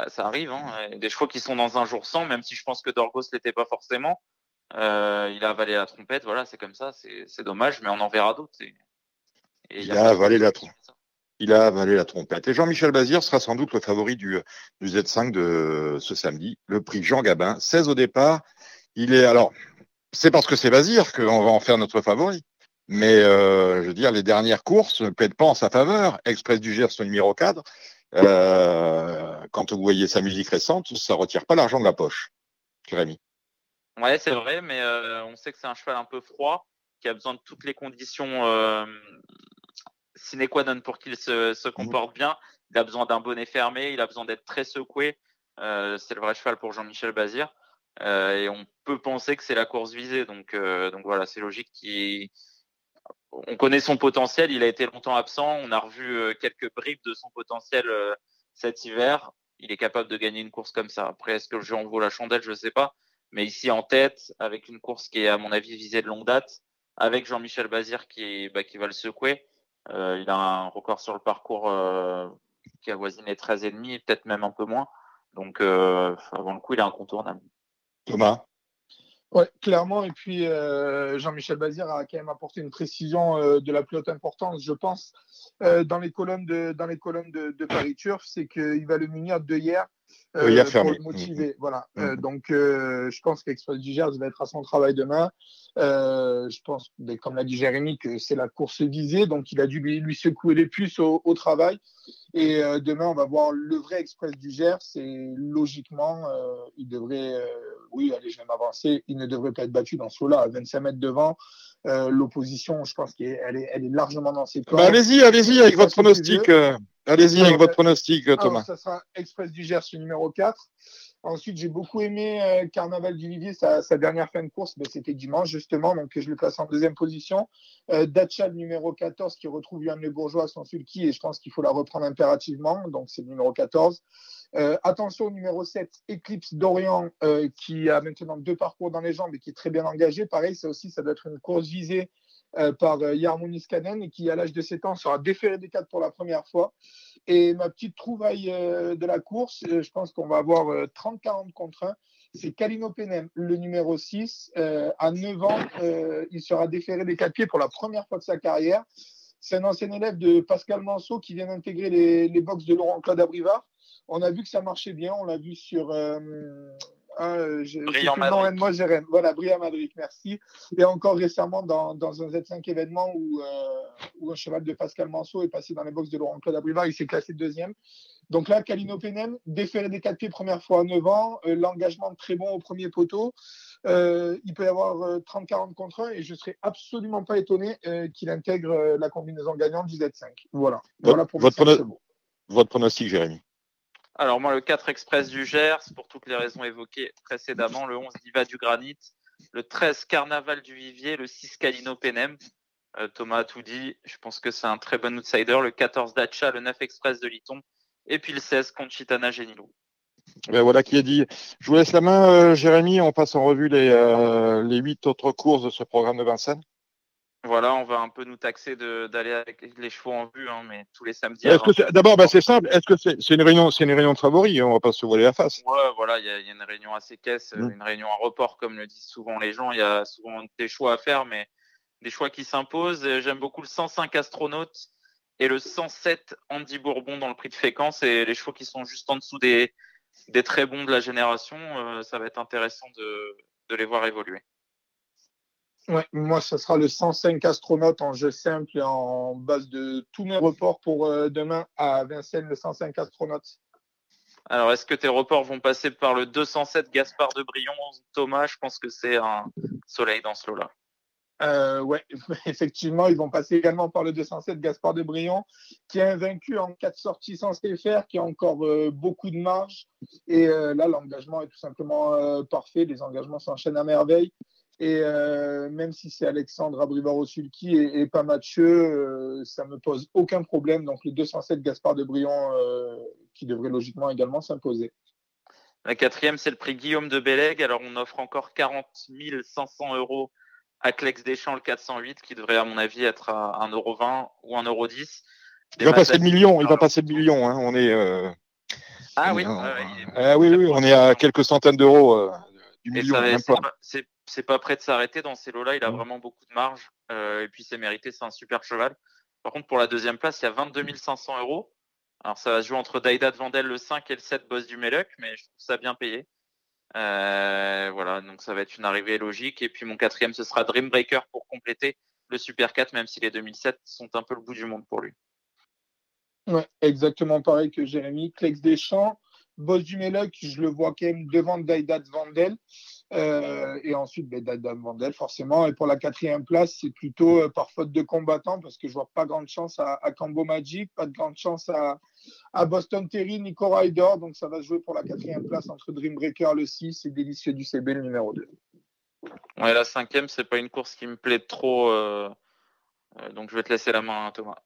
ça arrive. Hein. Des chevaux qui sont dans un jour sans, même si je pense que Dorgos l'était pas forcément. il a avalé la trompette, voilà, c'est comme ça, c'est dommage, mais on en verra d'autres. il a avalé la trompette il a avalé la trompette. Et Jean-Michel Bazir sera sans doute le favori du, Z5 de ce samedi, le prix Jean Gabin, 16 au départ. Il est alors, c'est parce que c'est Bazir qu'on va en faire notre favori. Mais euh, je veux dire, les dernières courses ne plaident pas en sa faveur. Express du Gers, le numéro 4. Euh, quand vous voyez sa musique récente, ça retire pas l'argent de la poche. Jérémy. Ouais, c'est vrai, mais euh, on sait que c'est un cheval un peu froid, qui a besoin de toutes les conditions sine qua non pour qu'il se, se, mmh. comporte bien. Il a besoin d'un bonnet fermé, il a besoin d'être très secoué. Euh, c'est le vrai cheval pour Jean-Michel Bazir. Euh, et on peut penser que c'est la course visée. Donc, euh, donc voilà, c'est logique qu'il. On connaît son potentiel, il a été longtemps absent. On a revu quelques bribes de son potentiel cet hiver. Il est capable de gagner une course comme ça. Après, est-ce que le jeu en vaut la chandelle? Je ne sais pas. Mais ici en tête, avec une course qui est à mon avis visée de longue date, avec Jean-Michel Bazir qui, bah, qui va le secouer, euh, il a un record sur le parcours euh, qui avoisine les 13,5, peut-être même un peu moins. Donc, euh, avant le coup, il est incontournable. Thomas? Ouais, clairement. Et puis, Jean-Michel Bazir a quand même apporté une précision de la plus haute importance, je pense, dans les colonnes de, dans les colonnes de, de Paris Turf, c'est qu'il va le munir de hier pour le motiver. Voilà. Donc, je pense qu'Express du Gers va être à son travail demain. Euh, je pense, comme l'a dit Jérémy, que c'est la course visée, donc il a dû lui, secouer les puces au, travail. Et euh, demain, on va voir le vrai Express du Gers. Et logiquement, euh, il devrait, oui, allez, je vais m'avancer, il ne devrait pas être battu dans ce lot-là, à 25 mètres devant. L'opposition, je pense qu'elle est, elle est largement dans ses plans. Bah, allez-y, allez-y avec votre pronostic. allez-y avec votre pronostic, Thomas. ça sera Express du Gers numéro 4. Ensuite, j'ai beaucoup aimé euh, Carnaval du Vivier, sa, dernière fin de course, ben, c'était dimanche justement, donc je le place en deuxième position. Euh, numéro 14, qui retrouve Yann Le Bourgeois, son sulky, et je pense qu'il faut la reprendre impérativement, donc c'est le numéro 14. Euh, attention, numéro 7, Eclipse d'Orient, euh, qui a maintenant deux parcours dans les jambes et qui est très bien engagé. Pareil, ça aussi, ça doit être une course visée par Yarmonis Kanen et qui, à l'âge de 7 ans, sera déféré des 4 pour la première fois. Et ma petite trouvaille euh, de la course, euh, je pense qu'on va avoir 30-40 euh, contre 1. C'est Kalino Penem, le numéro 6. à 9 ans, il sera déféré des 4 pieds pour la première fois de sa carrière. C'est un ancien élève de Pascal Manceau qui vient d'intégrer les, les box de Laurent-Claude Abrivard. On a vu que ça marchait bien. On l'a vu sur, ah, Brillant Madrid. Moi, Jérém. Voilà, Brillant Madrid, merci. Et encore récemment, dans, dans un Z5 événement où, euh, où, un cheval de Pascal Manceau est passé dans les box de Laurent-Claude Abrivard, il s'est classé deuxième. Donc là, Calino Penem, déféré des quatre pieds première fois à 9 ans, euh, l'engagement très bon au premier poteau. Euh, il peut y avoir 30-40 contre 1 et je ne serais absolument pas étonné qu'il intègre la combinaison gagnante du Z5. Voilà. voilà pour votre, votre pronostic, Jérémy? Alors moi, le 4 Express du Gers, pour toutes les raisons évoquées précédemment, le 11 Diva du Granit, le 13 Carnaval du Vivier, le 6 Calino Penem. Euh, Thomas a tout dit, je pense que c'est un très bon outsider. Le 14 Dacha, le 9 Express de Liton, et puis le 16 Conchitana Genilo. Ben voilà qui est dit. Je vous laisse la main, euh, Jérémy. On passe en revue les, euh, les 8 autres courses de ce programme de Vincennes. Voilà, on va un peu nous taxer d'aller avec les chevaux en vue, hein, mais tous les samedis. D'abord, bah, c'est simple. Est-ce que c'est une réunion, c'est une réunion de favoris On va pas se voiler la face. Ouais, voilà, il y, a une réunion assez caisse, mmh. une réunion à report, comme le disent souvent les gens. Il y a souvent des choix à faire, mais des choix qui s'imposent. J'aime beaucoup le 105 astronaute et le 107 Andy Bourbon dans le prix de fréquence et les chevaux qui sont juste en dessous des, des très bons de la génération. Euh, ça va être intéressant de, de les voir évoluer. Ouais, moi, ce sera le 105 astronautes en jeu simple et en base de tous mes reports pour euh, demain à Vincennes, le 105 astronautes. Alors, est-ce que tes reports vont passer par le 207 Gaspard de Brion? Thomas, je pense que c'est un soleil dans ce lot-là. Euh, ouais, effectivement, ils vont passer également par le 207 Gaspard de Brion, qui est invaincu en quatre sorties sans se faire, qui a encore euh, beaucoup de marge. Et euh, là, l'engagement est tout simplement parfait. Les engagements s'enchaînent à merveille. Et même si c'est Alexandre Abrivaro-Sulki et, pas Mathieu, ça me pose aucun problème. Donc le 207 Gaspard de Brion qui devrait logiquement également s'imposer. La quatrième, c'est le prix Guillaume de Bellègue. Alors on offre encore 40 500 euros à Clex Deschamps le 408 qui devrait à mon avis être à 1,20€ ou 1,10€. Il va passer le million, il va passer le million. Hein. On est. Euh, ah oui, ah oui, oui, on est à quelques centaines d'euros euh, du million. C'est pas prêt de s'arrêter dans ces lots-là. Il a vraiment beaucoup de marge. Euh, et puis c'est mérité, c'est un super cheval. Par contre, pour la deuxième place, il y a 22 500 euros. Alors ça va se jouer entre Daida de Vandel le 5 et le 7 Boss du Meluc, mais je trouve ça bien payé. Euh, voilà, donc ça va être une arrivée logique. Et puis mon quatrième, ce sera Dreambreaker pour compléter le Super 4, même si les 2007 sont un peu le bout du monde pour lui. Ouais, exactement pareil que Jérémy. Clex Deschamps, Boss du Méloc, je le vois quand même devant Daidat Vandel. Euh, et ensuite, ben, Vandel, forcément. Et pour la quatrième place, c'est plutôt euh, par faute de combattant, parce que je vois pas grande chance à, Cambo Magic, pas de grande chance à, Boston Terry, Nico Ryder. Donc ça va se jouer pour la quatrième place entre Dreambreaker le 6 et Délicieux du CB le numéro 2. Ouais, la cinquième, c'est pas une course qui me plaît trop. Euh, donc je vais te laisser la main, Thomas.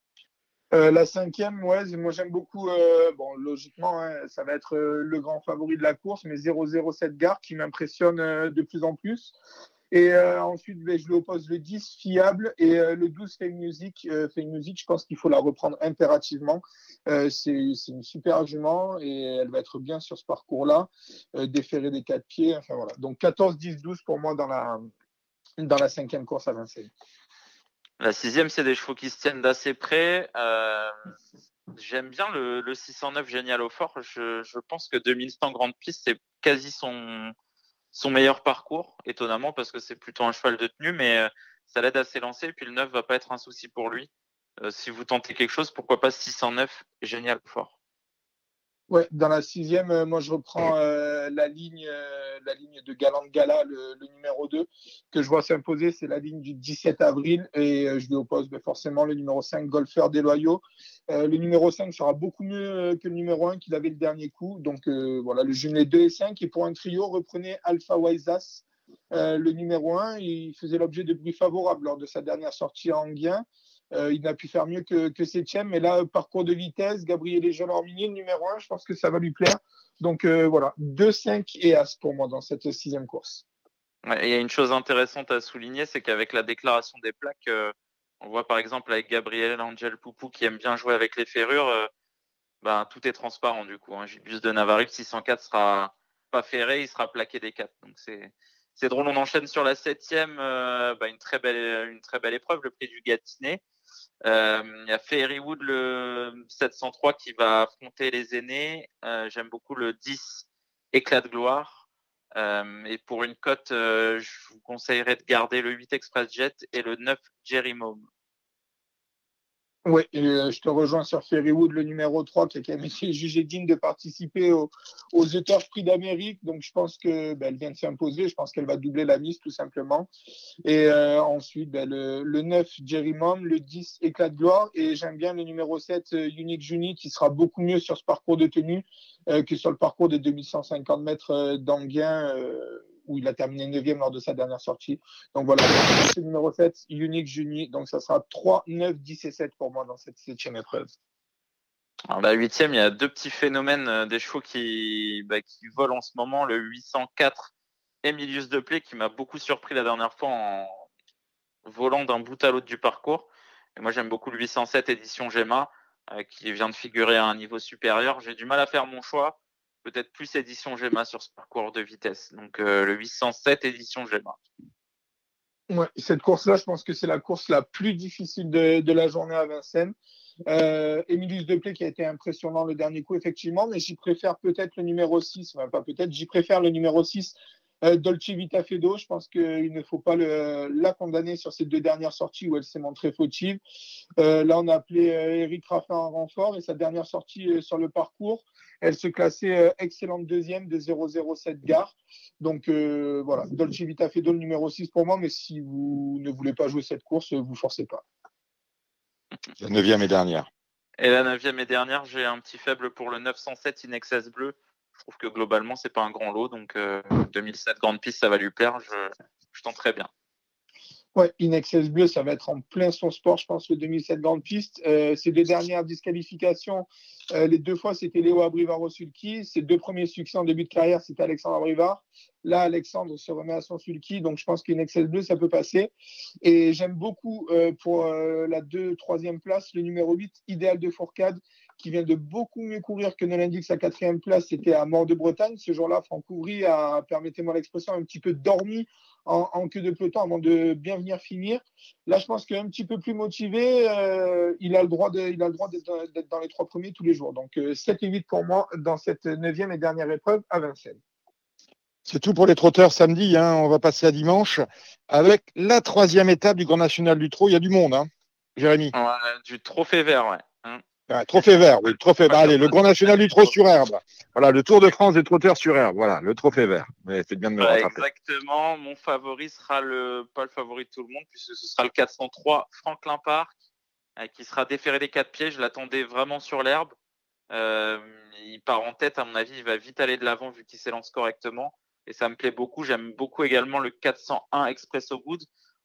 Euh, la cinquième, moi j'aime beaucoup. bon, logiquement, hein, ça va être le grand favori de la course, mais 007 Gare qui m'impressionne de plus en plus. Et euh, ensuite, ben, je lui oppose le 10 fiable et euh, le 12 Fame Music. Euh, Music, je pense qu'il faut la reprendre impérativement. c'est une super argument et elle va être bien sur ce parcours-là, déférer des quatre pieds. Donc 14, 10, 12 pour moi dans la, dans la cinquième course à Vincennes. La sixième, c'est des chevaux qui se tiennent d'assez près. J'aime bien le, le, 609 Génial au fort. Je, pense que 2100 Grande Piste, c'est quasi son, son meilleur parcours, étonnamment, parce que c'est plutôt un cheval de tenue, mais euh, ça l'aide à s'élancer. Et puis le 9 va pas être un souci pour lui. Euh, si vous tentez quelque chose, pourquoi pas 609 Génial fort. Ouais, dans la sixième, euh, moi je reprends euh, la ligne, euh, la ligne de Galant Gala, le, numéro 2, que je vois s'imposer, c'est la ligne du 17 avril, et je lui oppose ben, forcément le numéro 5, Golfeur des Loyaux. le numéro 5 sera beaucoup mieux que le numéro 1 qu'il avait le dernier coup, donc voilà, le jumelé 2 et 5, et pour un trio, reprenez Alpha Waisas, le numéro 1, il faisait l'objet de bruits favorables lors de sa dernière sortie à Anguien. Euh, il n'a pu faire mieux que, que septième. Mais là, parcours de vitesse, Gabriel et Jean Orminier, numéro 1, je pense que ça va lui plaire. Donc euh, voilà, 2, 5 et As pour moi dans cette sixième course. il y a une chose intéressante à souligner, c'est qu'avec la déclaration des plaques, euh, on voit par exemple avec Gabriel Angel Poupou qui aime bien jouer avec les ferrures, ben, tout est transparent du coup. Hein. de Navarre 604 sera pas ferré, il sera plaqué des 4. Donc c'est drôle, on enchaîne sur la septième, ben, une très belle une très belle épreuve, le prix du Gatinet. Euh, il y a Fairywood le 703 qui va affronter les aînés. Euh, j'aime beaucoup le 10 Éclat de gloire. Euh, et pour une cote, je vous conseillerais de garder le 8 Express Jet et le 9 Jerry Mom. Oui, euh, je te rejoins sur Ferrywood, le numéro 3, qui a quand même été jugé digne de participer aux, aux Prix d'Amérique. Donc, je pense qu'elle ben, vient de s'imposer. Je pense qu'elle va doubler la mise, tout simplement. Et euh, ensuite, le, le, 9, Jerry Mom, le 10, Éclat de gloire. Et j'aime bien le numéro 7, euh, Unique Juni, qui sera beaucoup mieux sur ce parcours de tenue que sur le parcours des 2150 mètres d'Anguin où il a terminé 9e lors de sa dernière sortie. Donc voilà, le numéro 7, Unique Juni. Donc ça sera 3, 9, 10 et 7 pour moi dans cette septième épreuve. Alors la huitième, il y a deux petits phénomènes euh, des chevaux qui, bah, qui volent en ce moment. Le 804 Emilius de Play qui m'a beaucoup surpris la dernière fois en volant d'un bout à l'autre du parcours. Et moi j'aime beaucoup le 807 édition Gemma euh, qui vient de figurer à un niveau supérieur. J'ai du mal à faire mon choix peut-être plus édition Gemma sur ce parcours de vitesse. Donc euh, le 807 édition Gemma. Ouais, cette course-là, je pense que c'est la course la plus difficile de, la journée à Vincennes. Euh, Emilius Deplay qui a été impressionnant le dernier coup, effectivement, mais j'y préfère peut-être le numéro 6, enfin pas peut-être, j'y préfère le numéro 6, Euh, Dolce Vita Fedo, je pense qu'il ne faut pas le, la condamner sur ses deux dernières sorties où elle s'est montrée fautive. Euh, là, on a appelé Eric Raffin en renfort et sa dernière sortie sur le parcours, elle se classait excellente deuxième de 0,07 gare. Donc voilà, Dolce Vita Fedo le numéro 6 pour moi, mais si vous ne voulez pas jouer cette course, vous forcez pas. La neuvième et dernière. Et la neuvième et dernière, j'ai un petit faible pour le 907 In Excess Bleu. Je trouve que globalement, c'est pas un grand lot. Donc, 2007 euh, Grande Piste, ça va lui plaire. Je, je très bien. Ouais, In Excess Bleu, ça va être en plein son sport, je pense, le 2007 Grande Piste. Euh, ces deux dernières disqualifications, euh, les deux fois, c'était Léo Abrivard-Sulky. Ses deux premiers succès en début de carrière, c'était Alexandre Abrivard. Là, Alexandre se remet à son sulky, donc je pense qu'une Excel bleu, ça peut passer. Et j'aime beaucoup euh, pour euh, la 2 troisième place, le numéro 8, Idéal de Fourcade, qui vient de beaucoup mieux courir que ne l'indique sa quatrième place. C'était à Mort de Bretagne. Ce jour-là, Franck Ouvry a, permettez-moi l'expression, un petit peu dormi en, queue de peloton avant de bien venir finir. Là, je pense qu'un petit peu plus motivé, euh, il a le droit d'être dans les trois premiers tous les jours. Donc 7 et 8 pour moi dans cette neuvième et dernière épreuve à Vincennes. C'est tout pour les trotteurs samedi. Hein. On va passer à dimanche avec la troisième étape du Grand National du Trot. Il y a du monde, hein, Jérémy. du trophée vert, ouais. Trophée vert, oui. Trophée vert. Allez, le Grand National du Trot sur herbe. Voilà, le Tour de France des trotteurs sur herbe. Voilà, le trophée vert. c'est bien de me Exactement. Mon favori sera le, pas le favori de tout le monde, puisque ce sera le 403 Franklin Park, euh, qui sera déféré des quatre pieds. Je l'attendais vraiment sur l'herbe. Euh, il part en tête, à mon avis, il va vite aller de l'avant vu qu'il s'élance correctement et ça me plaît beaucoup. J'aime beaucoup également le 401 Expresso Good.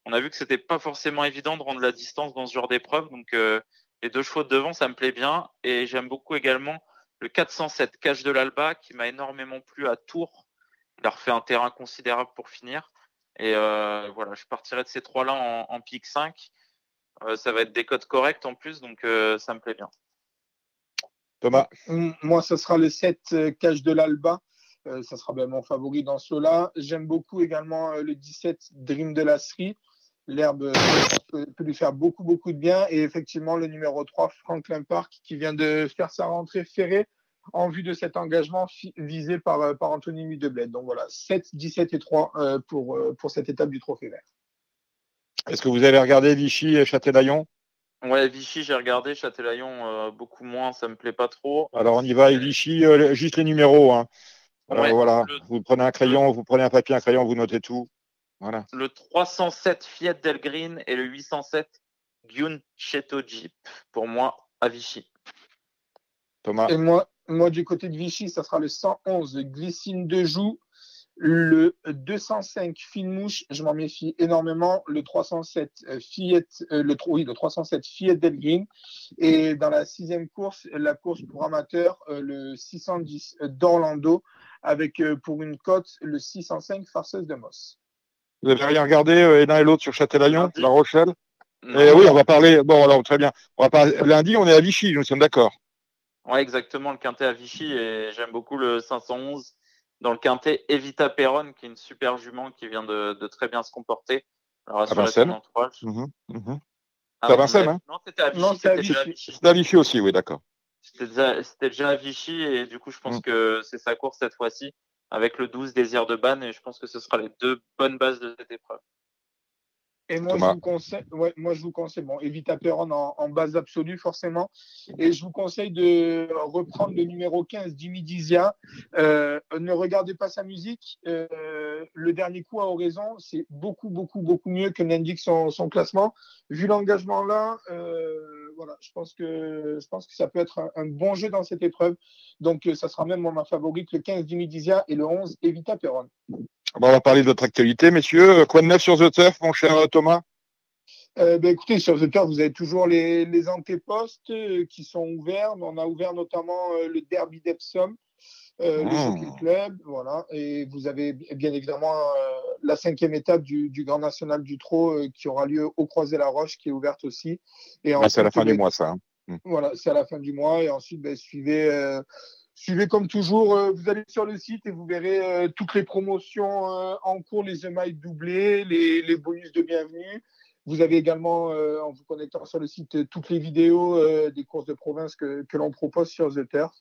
On a vu que c'était pas forcément évident de rendre la distance dans ce genre d'épreuve, donc euh, les deux chevaux de devant, ça me plaît bien. Et j'aime beaucoup également le 407 Cache de l'Alba qui m'a énormément plu à Tours. Il a refait un terrain considérable pour finir. Et euh, voilà, je partirai de ces trois-là en, en pic 5. Euh, ça va être des codes corrects en plus, donc ça me plaît bien. Thomas Moi, ce sera le 7 Cache de l'Alba. Euh, ça sera bien mon favori dans cela. J'aime beaucoup également euh, le 17 Dream de la Sri. L'herbe peut, lui faire beaucoup, beaucoup de bien. Et effectivement, le numéro 3, Franklin Park, qui vient de faire sa rentrée ferrée en vue de cet engagement visé par, euh, par Anthony Mudebled. Donc voilà, 7, 17 et 3 pour, pour cette étape du Trophée Vert. Est-ce que vous avez regardé Vichy et Châtelaillon? Ouais, Vichy, j'ai regardé. Châtelaillon, beaucoup moins. Ça me plaît pas trop. Alors, on y va. Et Vichy, juste les numéros. Hein voilà, vous prenez un crayon, vous prenez un papier, un crayon, vous notez tout. Voilà. Le 307 Fiat Del Green et le 807 Gyun Cheto Jeep. Pour moi, à Vichy. Thomas. Et moi, moi, du côté de Vichy, ça sera le 111 Glycine de Joux. Le 205 Fine Mouche, je m'en méfie énormément. Le 307 euh, Fiat, euh, le, oui, le 307 Fiat Del Green. Et dans la sixième course, la course pour amateurs, euh, le 610 d'Orlando avec euh, pour une cote le 605 Farceuse de Moss. Vous n'avez rien regardé euh, l'un et l'autre sur Châtelaillon, La Rochelle et Oui, on va parler. Bon, alors très bien. On va Lundi, on est à Vichy, nous sommes d'accord. Oui, exactement, le quintet à Vichy et j'aime beaucoup le 511 dans le quintet Evita Perron, qui est une super jument qui vient de, très bien se comporter. Alors, à Vincennes. Mmh, mmh. Ah, à Vincennes, hein Non, c'était à Vichy. C'était à Vichy aussi, oui, d'accord. C'était déjà, déjà à Vichy et du coup, je pense mm. que c'est sa course cette fois-ci avec le 12 Désir de Ban et je pense que ce sera les deux bonnes bases de cette épreuve. Et moi, je vous conseille, ouais, moi, je vous conseille, bon, Evita Perron en, base absolue, forcément. Et je vous conseille de reprendre le numéro 15, Jimmy Dizia. Euh, ne regardez pas sa musique. Euh, le dernier coup à Horizon, c'est beaucoup, beaucoup, beaucoup mieux que n'indique son, son, classement. Vu l'engagement là, euh, voilà, je pense, que, je pense que ça peut être un, bon jeu dans cette épreuve. Donc, ça sera même ma favorite, le 15, Jimmy Dizia et le 11, Evita Perron on va parler de votre actualité, messieurs. Quoi de neuf sur The Turf, mon cher Thomas euh, ben, écoutez, sur The Turf, vous avez toujours les, les antépostes euh, qui sont ouverts. On a ouvert notamment euh, le Derby d'Epsom, le. Jockey Club, voilà. Et vous avez bien évidemment la cinquième étape du, Grand National du Trot qui aura lieu au Croisé-la-Roche, qui est ouverte aussi. Et ah, c'est à la fin du mois, ça. Hein. Hmm. Voilà, c'est à la fin du mois. Et ensuite, ben, suivez Suivez comme toujours, euh, vous allez sur le site et vous verrez euh, toutes les promotions euh, en cours, les emails doublés, les, les, bonus de bienvenue. Vous avez également, en vous connectant sur le site, toutes les vidéos des courses de province que, que l'on propose sur The Turf.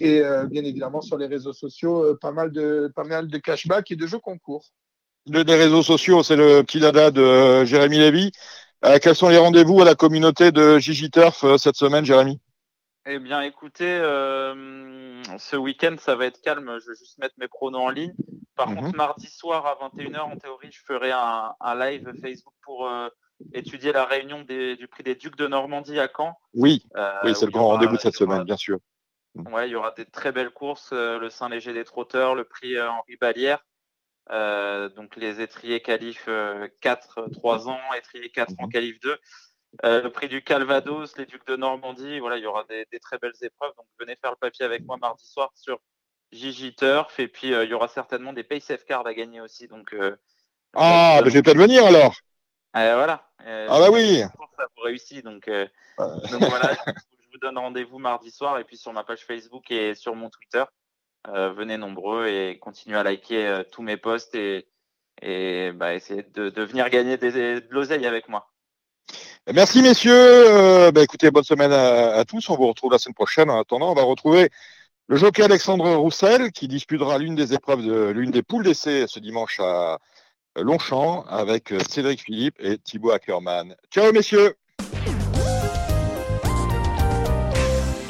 Et bien évidemment, sur les réseaux sociaux, pas, mal de, pas mal de cashback et de jeux concours. Les réseaux sociaux, c'est le petit dada de Jérémy Lévy. quels sont les rendez-vous à la communauté de Gigi Turf cette semaine, Jérémy? Eh bien, écoutez, euh, ce week-end, ça va être calme. Je vais juste mettre mes pronos en ligne. Par mhm. contre, mardi soir à 21h, en théorie, je ferai un, live Facebook pour euh, étudier la réunion du prix des Ducs de Normandie à Caen. Oui, euh, oui c'est le grand rendez-vous de cette semaine, bien sûr. Ouais, il y aura des très belles courses. le Saint-Léger des Trotteurs, le prix Henri Ballière. donc les étriers qualif 4, 3 ans, étriers 4 en qualif 2. Euh, le prix du Calvados, les Ducs de Normandie, voilà, il y aura des, très belles épreuves. Donc venez faire le papier avec moi mardi soir sur Gigi Turf. Et puis euh, il y aura certainement des Safe cards à gagner aussi. Donc, euh, ah, bah, je vais peut-être venir alors. voilà. ah bah oui. Ça vous réussit. Donc, donc voilà, je vous donne rendez-vous mardi soir. Et puis sur ma page Facebook et sur mon Twitter, venez nombreux et continuez à liker tous mes posts et, et bah, essayez de, de venir gagner des, de l'oseille avec moi. Merci messieurs. Euh, bah, écoutez, bonne semaine à, tous. On vous retrouve la semaine prochaine. En attendant, on va retrouver le jockey Alexandre Roussel qui disputera l'une des épreuves de l'une des poules d'essai ce dimanche à Longchamp avec Cédric Philippe et Thibaut Ackermann. Ciao messieurs.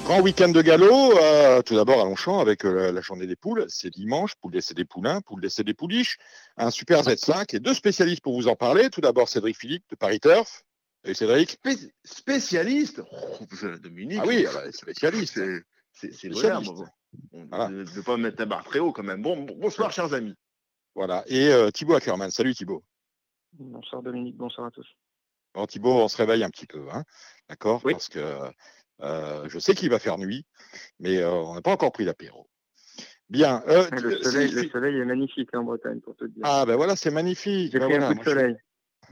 Grand week-end de galop, euh, tout d'abord à Longchamp avec euh, la journée des poules, c'est dimanche, poule d'essai des poulains, poule d'essai des pouliches, un super Z5 et deux spécialistes pour vous en parler. Tout d'abord Cédric Philippe de Paris Turf, et Cédric? Spécialiste oh, Dominique. Ah oui, ah bah, spécialiste. C'est vrai. On ne veut pas mettre la barre très haut quand même. Bon, bonsoir, chers amis. Voilà. Et euh, Thibaut Ackerman. Salut Thibaut. Bonsoir Dominique, bonsoir à tous. Bon, Thibaut, on se réveille un petit peu. Hein D'accord? Oui. Parce que euh, je sais qu'il va faire nuit, mais euh, on n'a pas encore pris l'apéro. Bien. le, soleil, est magnifique hein, en Bretagne, pour te dire. Ah, ben voilà, c'est magnifique. J'ai ben pris un coup de soleil.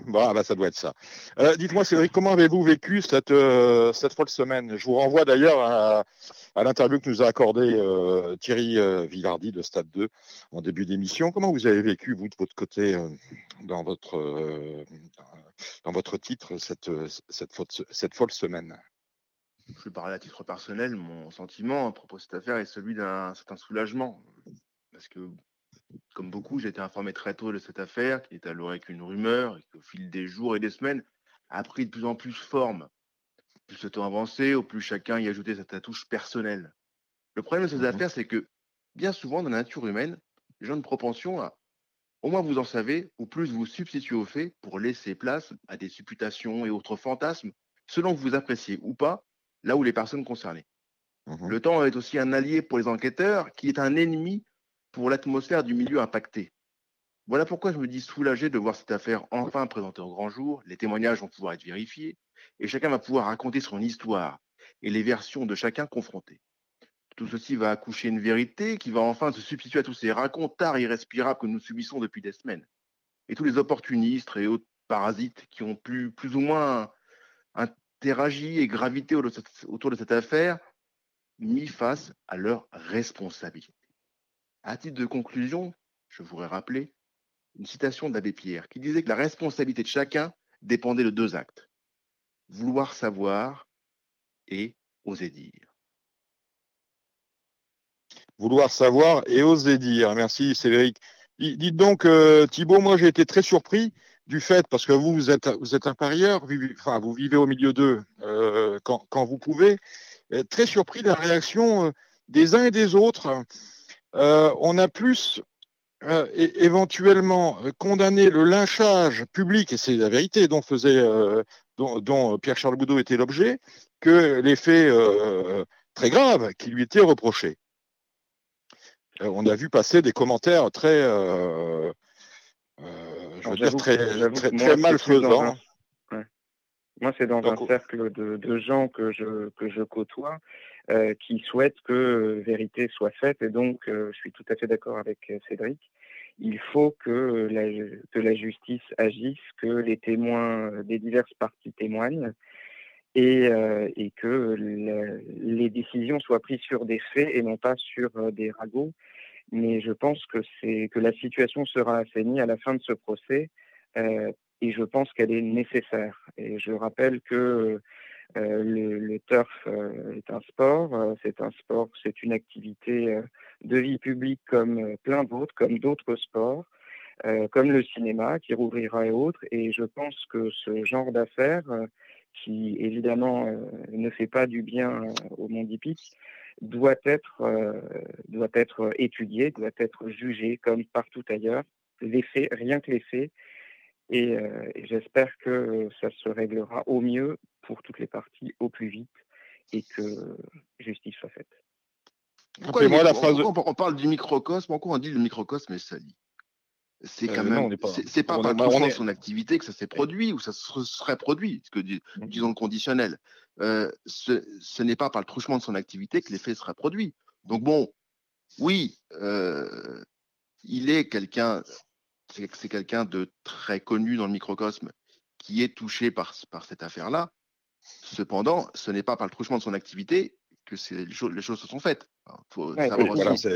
Bon, ah bah, ça doit être ça. Euh, dites-moi, Cédric, comment avez-vous vécu cette, euh, cette folle semaine? Je vous renvoie d'ailleurs à, l'interview que nous a accordé euh, Thierry Villardi de Stade 2 en début d'émission. Comment vous avez vécu, vous, de votre côté, dans, votre, titre, cette, cette, cette folle semaine? Je vais parler à titre personnel. Mon sentiment à propos de cette affaire est celui d'un certain soulagement. Parce que comme beaucoup, j'ai été informé très tôt de cette affaire, qui est alors qu'une rumeur, et qu'au fil des jours et des semaines, a pris de plus en plus forme. Plus le temps avancé, au plus chacun y ajoutait sa touche personnelle. Le problème de ces mmh affaires, c'est que bien souvent, dans la nature humaine, les gens ont une propension à, au moins vous en savez, ou plus vous substituer aux faits pour laisser place à des supputations et autres fantasmes, selon que vous appréciez ou pas, là où les personnes concernées. Mmh le temps est aussi un allié pour les enquêteurs, qui est un ennemi pour l'atmosphère du milieu impacté. Voilà pourquoi je me dis soulagé de voir cette affaire enfin présentée au grand jour. Les témoignages vont pouvoir être vérifiés et chacun va pouvoir raconter son histoire et les versions de chacun confrontées. Tout ceci va accoucher une vérité qui va enfin se substituer à tous ces racontards irrespirables que nous subissons depuis des semaines. Et tous les opportunistes et autres parasites qui ont pu plus ou moins interagi et gravité autour de cette affaire, mis face à leurs responsabilités. À titre de conclusion, je voudrais rappeler une citation d'Abbé Pierre qui disait que la responsabilité de chacun dépendait de deux actes. Vouloir savoir et oser dire. Vouloir savoir et oser dire. Merci Cédric. Dites donc, euh, Thibault, moi j'ai été très surpris du fait, parce que vous, vous êtes, vous êtes un parieur, enfin, vous vivez au milieu d'eux euh, quand, vous pouvez, euh, très surpris de la réaction des uns et des autres euh, on a plus euh, éventuellement euh, condamné le lynchage public, et c'est la vérité dont, faisait, dont, Pierre-Charles Boudot était l'objet, que les faits très graves qui lui étaient reprochés. on a vu passer des commentaires très, je veux dire, très, très, malfaisants. Moi, c'est dans un cercle de, gens que je, que je côtoie euh, qui souhaitent que euh, vérité soit faite. Et donc, euh, je suis tout à fait d'accord avec Cédric. Il faut que la, justice agisse, que les témoins des diverses parties témoignent et, et que les décisions soient prises sur des faits et non pas sur des ragots. Mais je pense que, que la situation sera assainie à la fin de ce procès et je pense qu'elle est nécessaire. Et je rappelle que euh, le, turf euh, est un sport, euh, c'est un sport, c'est une activité de vie publique comme plein d'autres, comme d'autres sports, comme le cinéma qui rouvrira et autres. Et je pense que ce genre d'affaires, qui évidemment ne fait pas du bien au monde hippique, doit être, doit être étudié, doit être jugé comme partout ailleurs. Les faits, rien que les faits, euh, et, j'espère que ça se réglera au mieux pour toutes les parties au plus vite et que justice soit faite. on, parle du microcosme, pourquoi on dit le microcosme est sali c'est euh, quand même, c'est pas par de son activité que ça s'est produit ou ça se serait produit, ce que mmh. disons le conditionnel. Euh, ce, n'est pas par le truchement de son activité que l'effet sera produit. Donc bon, oui, il est quelqu'un c'est quelqu'un de très connu dans le microcosme qui est touché par, par cette affaire-là. Cependant, ce n'est pas par le truchement de son activité que les choses, les choses se sont faites. faut savoir voilà, ça,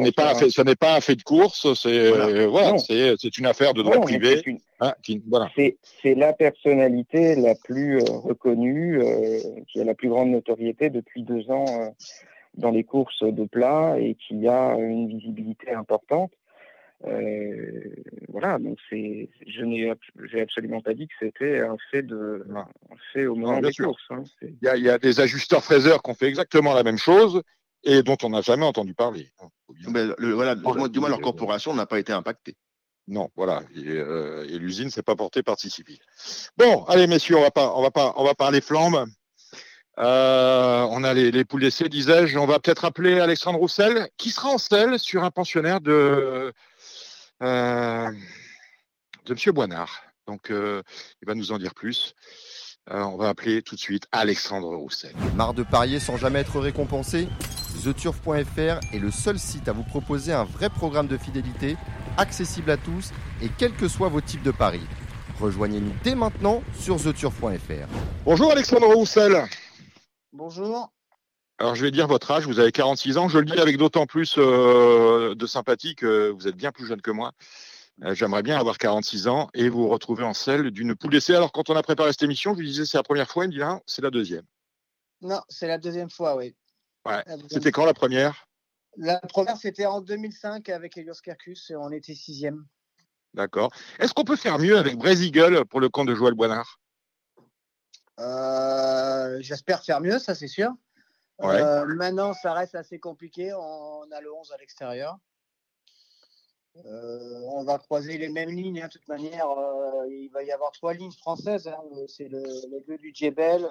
n'est pas, ce n'est pas un fait de course, c'est voilà. Euh, c'est une affaire de droit privé. Hein, c'est la personnalité la plus euh, reconnue, euh, qui a la plus grande notoriété depuis deux ans dans les courses de plat et qui a une visibilité importante. Euh, voilà, donc c'est, je n'ai j'ai absolument pas dit que c'était un fait de, un fait au moment des courses. Hein, il, y a, il y, a, des ajusteurs fraiseurs qui ont fait exactement la même chose et dont on n'a jamais entendu parler. Le, voilà, du moins leur corporation n'a pas été impactée. Non, voilà, et, euh, et l'usine s'est pas portée partie civile. Bon, allez messieurs, on va pas, on va pas, on va parler flambe. Euh, on a les, les poules d'essai, disais-je. On va peut-être appeler Alexandre Roussel, qui sera en selle sur un pensionnaire de euh, de M. Boinard. Donc, euh, il va nous en dire plus. Euh, on va appeler tout de suite Alexandre Roussel. Marre de parier sans jamais être récompensé? TheTurf.fr est le seul site à vous proposer un vrai programme de fidélité, accessible à tous et quels que soient vos types de paris. Rejoignez-nous dès maintenant sur TheTurf.fr. Bonjour Alexandre Roussel. Bonjour. Alors, je vais dire votre âge. Vous avez 46 ans. Je le dis avec d'autant plus euh, de sympathie que vous êtes bien plus jeune que moi. Euh, j'aimerais bien avoir 46 ans et vous retrouver en selle d'une poule d'essai. Alors, quand on a préparé cette émission, je lui disais c'est la première fois. Il me dit non, c'est la deuxième. Non, c'est la deuxième fois, oui. Ouais. C'était quand la première? La première, c'était en 2005 avec Elios Kerkus et on était sixième. D'accord. Est-ce qu'on peut faire mieux avec Eagle pour le compte de Joël Boinard euh, J'espère faire mieux, ça c'est sûr. Euh, maintenant, ça reste assez compliqué. On a le 11 à l'extérieur. Euh, on va croiser les mêmes lignes. Hein, de toute manière, euh, il va y avoir trois lignes françaises. Hein. C'est le, les deux du Djebel,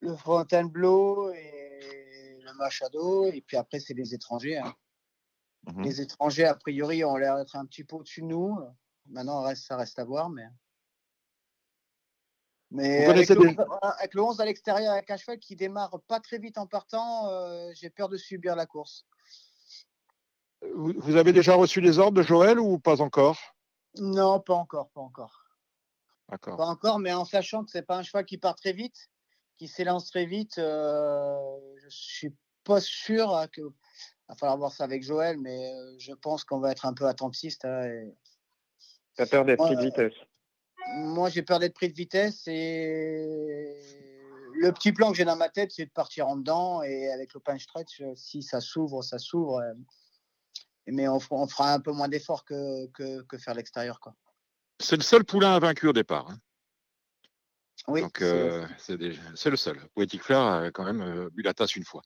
le Fontainebleau et le Machado. Et puis après, c'est les étrangers. Hein. Mhm. Les étrangers, a priori, ont l'air d'être un petit peu au-dessus de nous. Maintenant, ça reste à voir. Mais... Mais avec le, 11 à l'extérieur avec un cheval qui démarre pas très vite en partant, euh, j'ai peur de subir la course. Vous, avez déjà reçu les ordres de Joël ou pas encore? Non, pas encore, pas encore. D'accord. Pas encore, mais en sachant que c'est pas un cheval qui part très vite, qui s'élance très vite, euh, je suis pas sûr hein, que. Il va falloir voir ça avec Joël, mais euh, je pense qu'on va être un peu attentiste. Hein, et... T'as peur d'être ouais, de vitesse moi, j'ai peur d'être pris de vitesse et le petit plan que j'ai dans ma tête, c'est de partir en dedans et avec le punch stretch, si ça s'ouvre, ça s'ouvre. Mais on, fera un peu moins d'efforts que, que, faire l'extérieur. C'est le seul poulain à vaincu au départ. Hein. Oui. Donc, euh, c'est le seul. Poetic Flair a quand même euh, bu la tasse une fois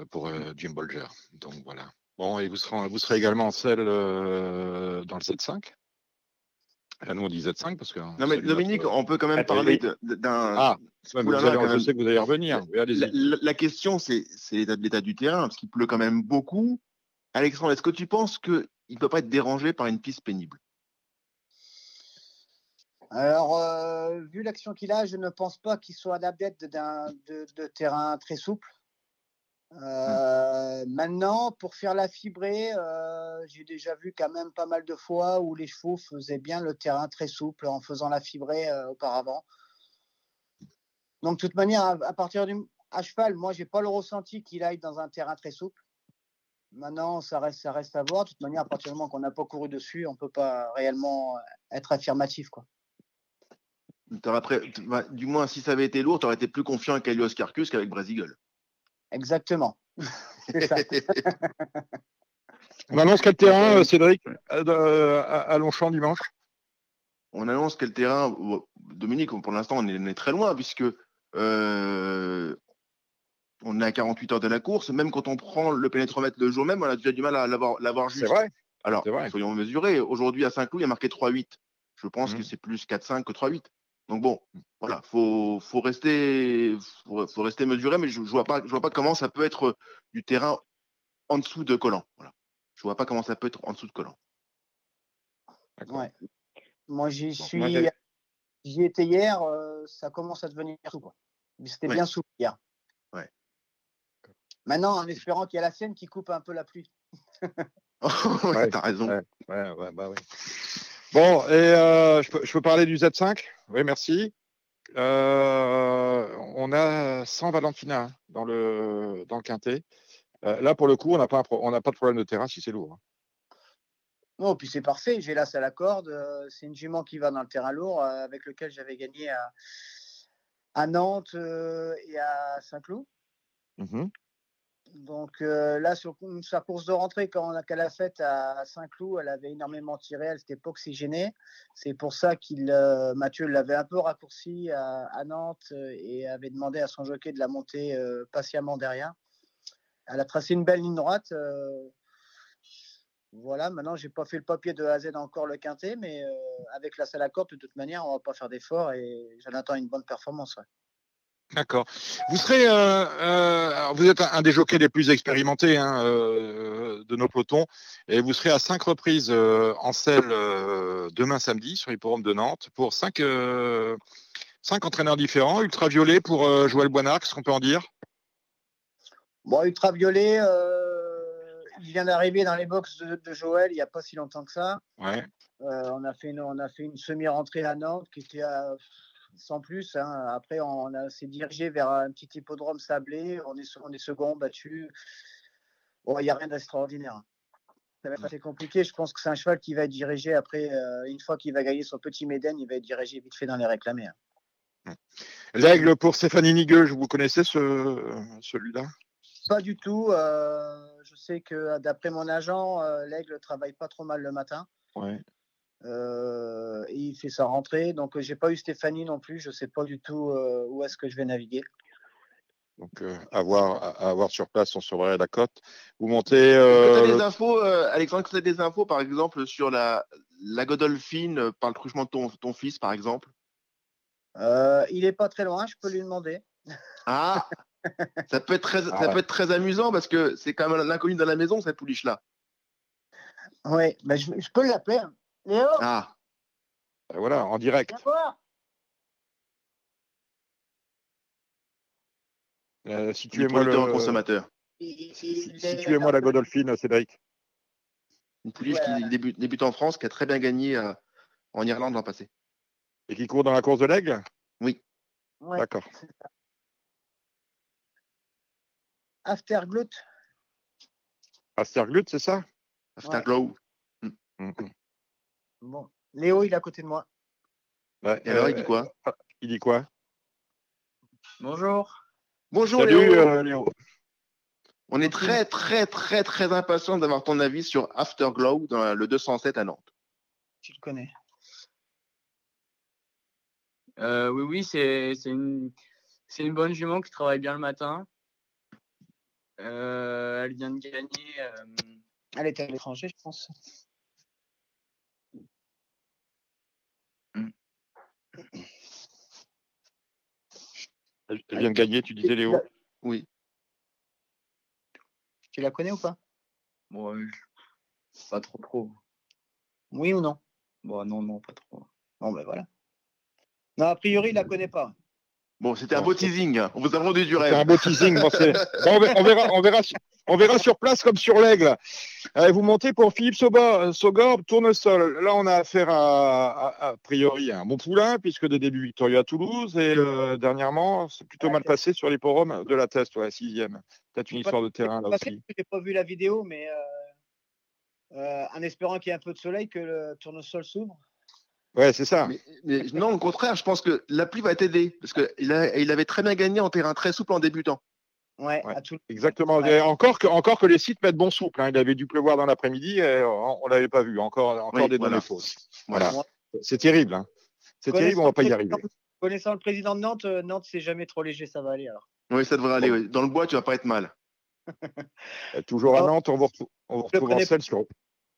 euh, pour Jim Bolger. Donc voilà. Bon, et vous serez, vous serez également en selle dans le 7-5 Là, nous, on dit Z5 parce que. Non, mais Dominique, on peut quand même parler d'un. Ah, je sais que vous allez revenir. La, la, question, c'est l'état du terrain, parce qu'il pleut quand même beaucoup. Alexandre, est-ce que tu penses qu'il ne peut pas être dérangé par une piste pénible? Alors, euh, vu l'action qu'il a, je ne pense pas qu'il soit adepte d'un de, de terrain très souple. Euh, maintenant, pour faire la fibrée, euh, j'ai déjà vu quand même pas mal de fois où les chevaux faisaient bien le terrain très souple en faisant la fibrée euh, auparavant. Donc, de toute manière, à, partir du à cheval, moi, j'ai pas le ressenti qu'il aille dans un terrain très souple. Maintenant, ça reste, ça reste à voir. De toute manière, à partir du moment qu'on n'a pas couru dessus, on ne peut pas réellement être affirmatif. Quoi. Bah, du moins, si ça avait été lourd, tu aurais été plus confiant avec Elios Carcus qu'avec Brasil. Exactement. on annonce quel terrain, euh, Cédric, à Longchamp dimanche? On annonce quel terrain. Dominique, pour l'instant, on est, très loin, puisque euh, on est à 48 heures de la course. Même quand on prend le pénétromètre le jour même, on a déjà du mal à l'avoir juste. C'est vrai. Alors, soyons mesurés. Aujourd'hui, à Saint-Cloud, il y a marqué 3-8. Je pense que mmh. c'est plus 4-5 que 3-8. Donc bon, voilà, faut, faut rester, faut, rester mesuré, mais je, ne vois pas, je vois pas comment ça peut être du terrain en dessous de collant. Voilà. Je vois pas comment ça peut être en dessous de collant. Ouais. Moi, j'y suis, j'y étais hier, euh, ça commence à devenir sous quoi. C'était bien sous hier. Ouais. Maintenant, en espérant qu'il y a la scène qui coupe un peu la pluie. ouais, t'as raison. Ouais, ouais, bah oui. Bon, et euh, je, peux, parler du Z5 Oui, merci. Euh, on a 100 Valentina hein, dans le, dans le quintet. Euh, là, pour le coup, on n'a pas, pas de problème de terrain si c'est lourd. Hein. Non, puis c'est parfait. J'ai l'as à la corde. C'est une jument qui va dans le terrain lourd avec lequel j'avais gagné à, à Nantes et à Saint-Cloud. Mmh donc euh, là, sur sa course de rentrée, quand on a qu'à la fête à Saint-Cloud, elle avait énormément tiré, elle s'était pas oxygénée. C'est pour ça qu'il euh, Mathieu l'avait un peu raccourci à, Nantes euh, et avait demandé à son jockey de la monter patiemment derrière. Elle a tracé une belle ligne droite. voilà, maintenant, j'ai pas fait le papier de A à Z encore le quintet, mais avec la salle à corde, de toute manière, on va pas faire d'effort et j'en attends une bonne performance. D'accord. Vous serez, euh, euh, vous êtes un, des jockeys les plus expérimentés hein, euh, de nos pelotons, et vous serez à cinq reprises en selle demain samedi sur l'hipporome de Nantes pour cinq, cinq entraîneurs différents. Ultraviolet pour Joël Boinard, qu'est-ce qu'on peut en dire? Bon, Ultraviolet, il vient d'arriver dans les box de, Joël il n'y a pas si longtemps que ça. Ouais. on a fait une, on a fait une semi-rentrée à Nantes qui était à sans plus. Hein. Après, on, s'est dirigé vers un petit hippodrome sablé. On est, on est second, battu. Il n'y a rien d'extraordinaire. Ça va être assez compliqué. Je pense que c'est un cheval qui va être dirigé après, euh, une fois qu'il va gagner son petit Méden, il va être dirigé vite fait dans les réclamés. Hein. L'aigle pour Stéphanie Nigueux, vous connaissez ce, celui-là? Pas du tout. Euh, je sais que d'après mon agent, euh, l'aigle travaille pas trop mal le matin. Ouais. Euh, il fait sa rentrée. Donc, j'ai pas eu Stéphanie non plus. Je sais pas du tout euh, où est-ce que je vais naviguer. Donc, euh, à, voir, sur place, on surveillerait la côte. Vous montez. As des infos, Alexandre, tu as des infos, par exemple, sur la, la Godolphine par le truchement de ton, ton fils, par exemple? Il est pas très loin, je peux lui demander. Ah Ça peut être très, ah ça peut être très amusant parce que c'est quand même l'inconnu dans la maison, cette pouliche-là. Oui, mais je, je peux l'appeler. Hein. Ah. Ben voilà, en direct. Euh, situez-moi le consommateur. Situez-moi la Godolphine, Cédric. Une pouliche qui débute, en France, qui a très bien gagné euh, en Irlande l'an passé. Et qui court dans la course de l'aigle? Oui. D'accord. Afterglut. Afterglut, c'est ça? Afterglow. Bon, Léo, il est à côté de moi. Et alors, il dit quoi? euh, Il dit quoi? Bonjour. Bonjour euh, Léo. On est très, très, très, très impatient d'avoir ton avis sur Afterglow dans le 207 à Nantes. Tu le connais euh, Oui, oui, c'est une, une bonne jument qui travaille bien le matin. elle vient de gagner. Elle était à l'étranger, je pense. Elle vient de gagner, tu disais Léo Oui. Tu la connais ou pas? Bon, pas trop trop. Oui ou non? Bon, non, non, pas trop. Bon, ben voilà. Non, a priori, il la connaît pas. Bon, c'était un beau teasing. On vous a vendu du rêve. C'est un beau teasing. Bon, c'est- bon, on, verra, on, verra, on, verra, sur- on verra sur place comme sur l'aigle. Allez, vous montez pour Philippe Soba, Sogor, tournesol. Là, on a affaire à, à, a priori à un bon poulain, puisque des débuts victorieux à Toulouse. Et euh, dernièrement, c'est plutôt mal passé sur les forums de la Test, ouais, sixième. Peut-être une histoire de terrain là aussi. j'ai pas vu la vidéo, mais euh, euh, en espérant qu'il y ait un peu de soleil, que le tournesol s'ouvre. Ouais, c'est ça. Mais, mais non, au contraire, je pense que la pluie va t'aider. Parce qu'il il avait très bien gagné en terrain très souple en débutant. Ouais, Ouais. à tout. Exactement. Ouais. Encore, que, encore que les sites mettent bon souple. hein. Il avait dû pleuvoir dans l'après-midi et on ne l'avait pas vu. Encore, encore Oui, des voilà. données fausses. Voilà. C'est terrible. hein. C'est Connaissant terrible, on va pas y le arriver. président- Connaissant le président de Nantes, euh, Nantes, c'est jamais trop léger, ça va aller alors. Oui, ça devrait aller. oui. Dans le bois, tu vas pas être mal. Euh, Toujours à. Nantes, on vous retrouve, on vous Je le retrouve en selle sur,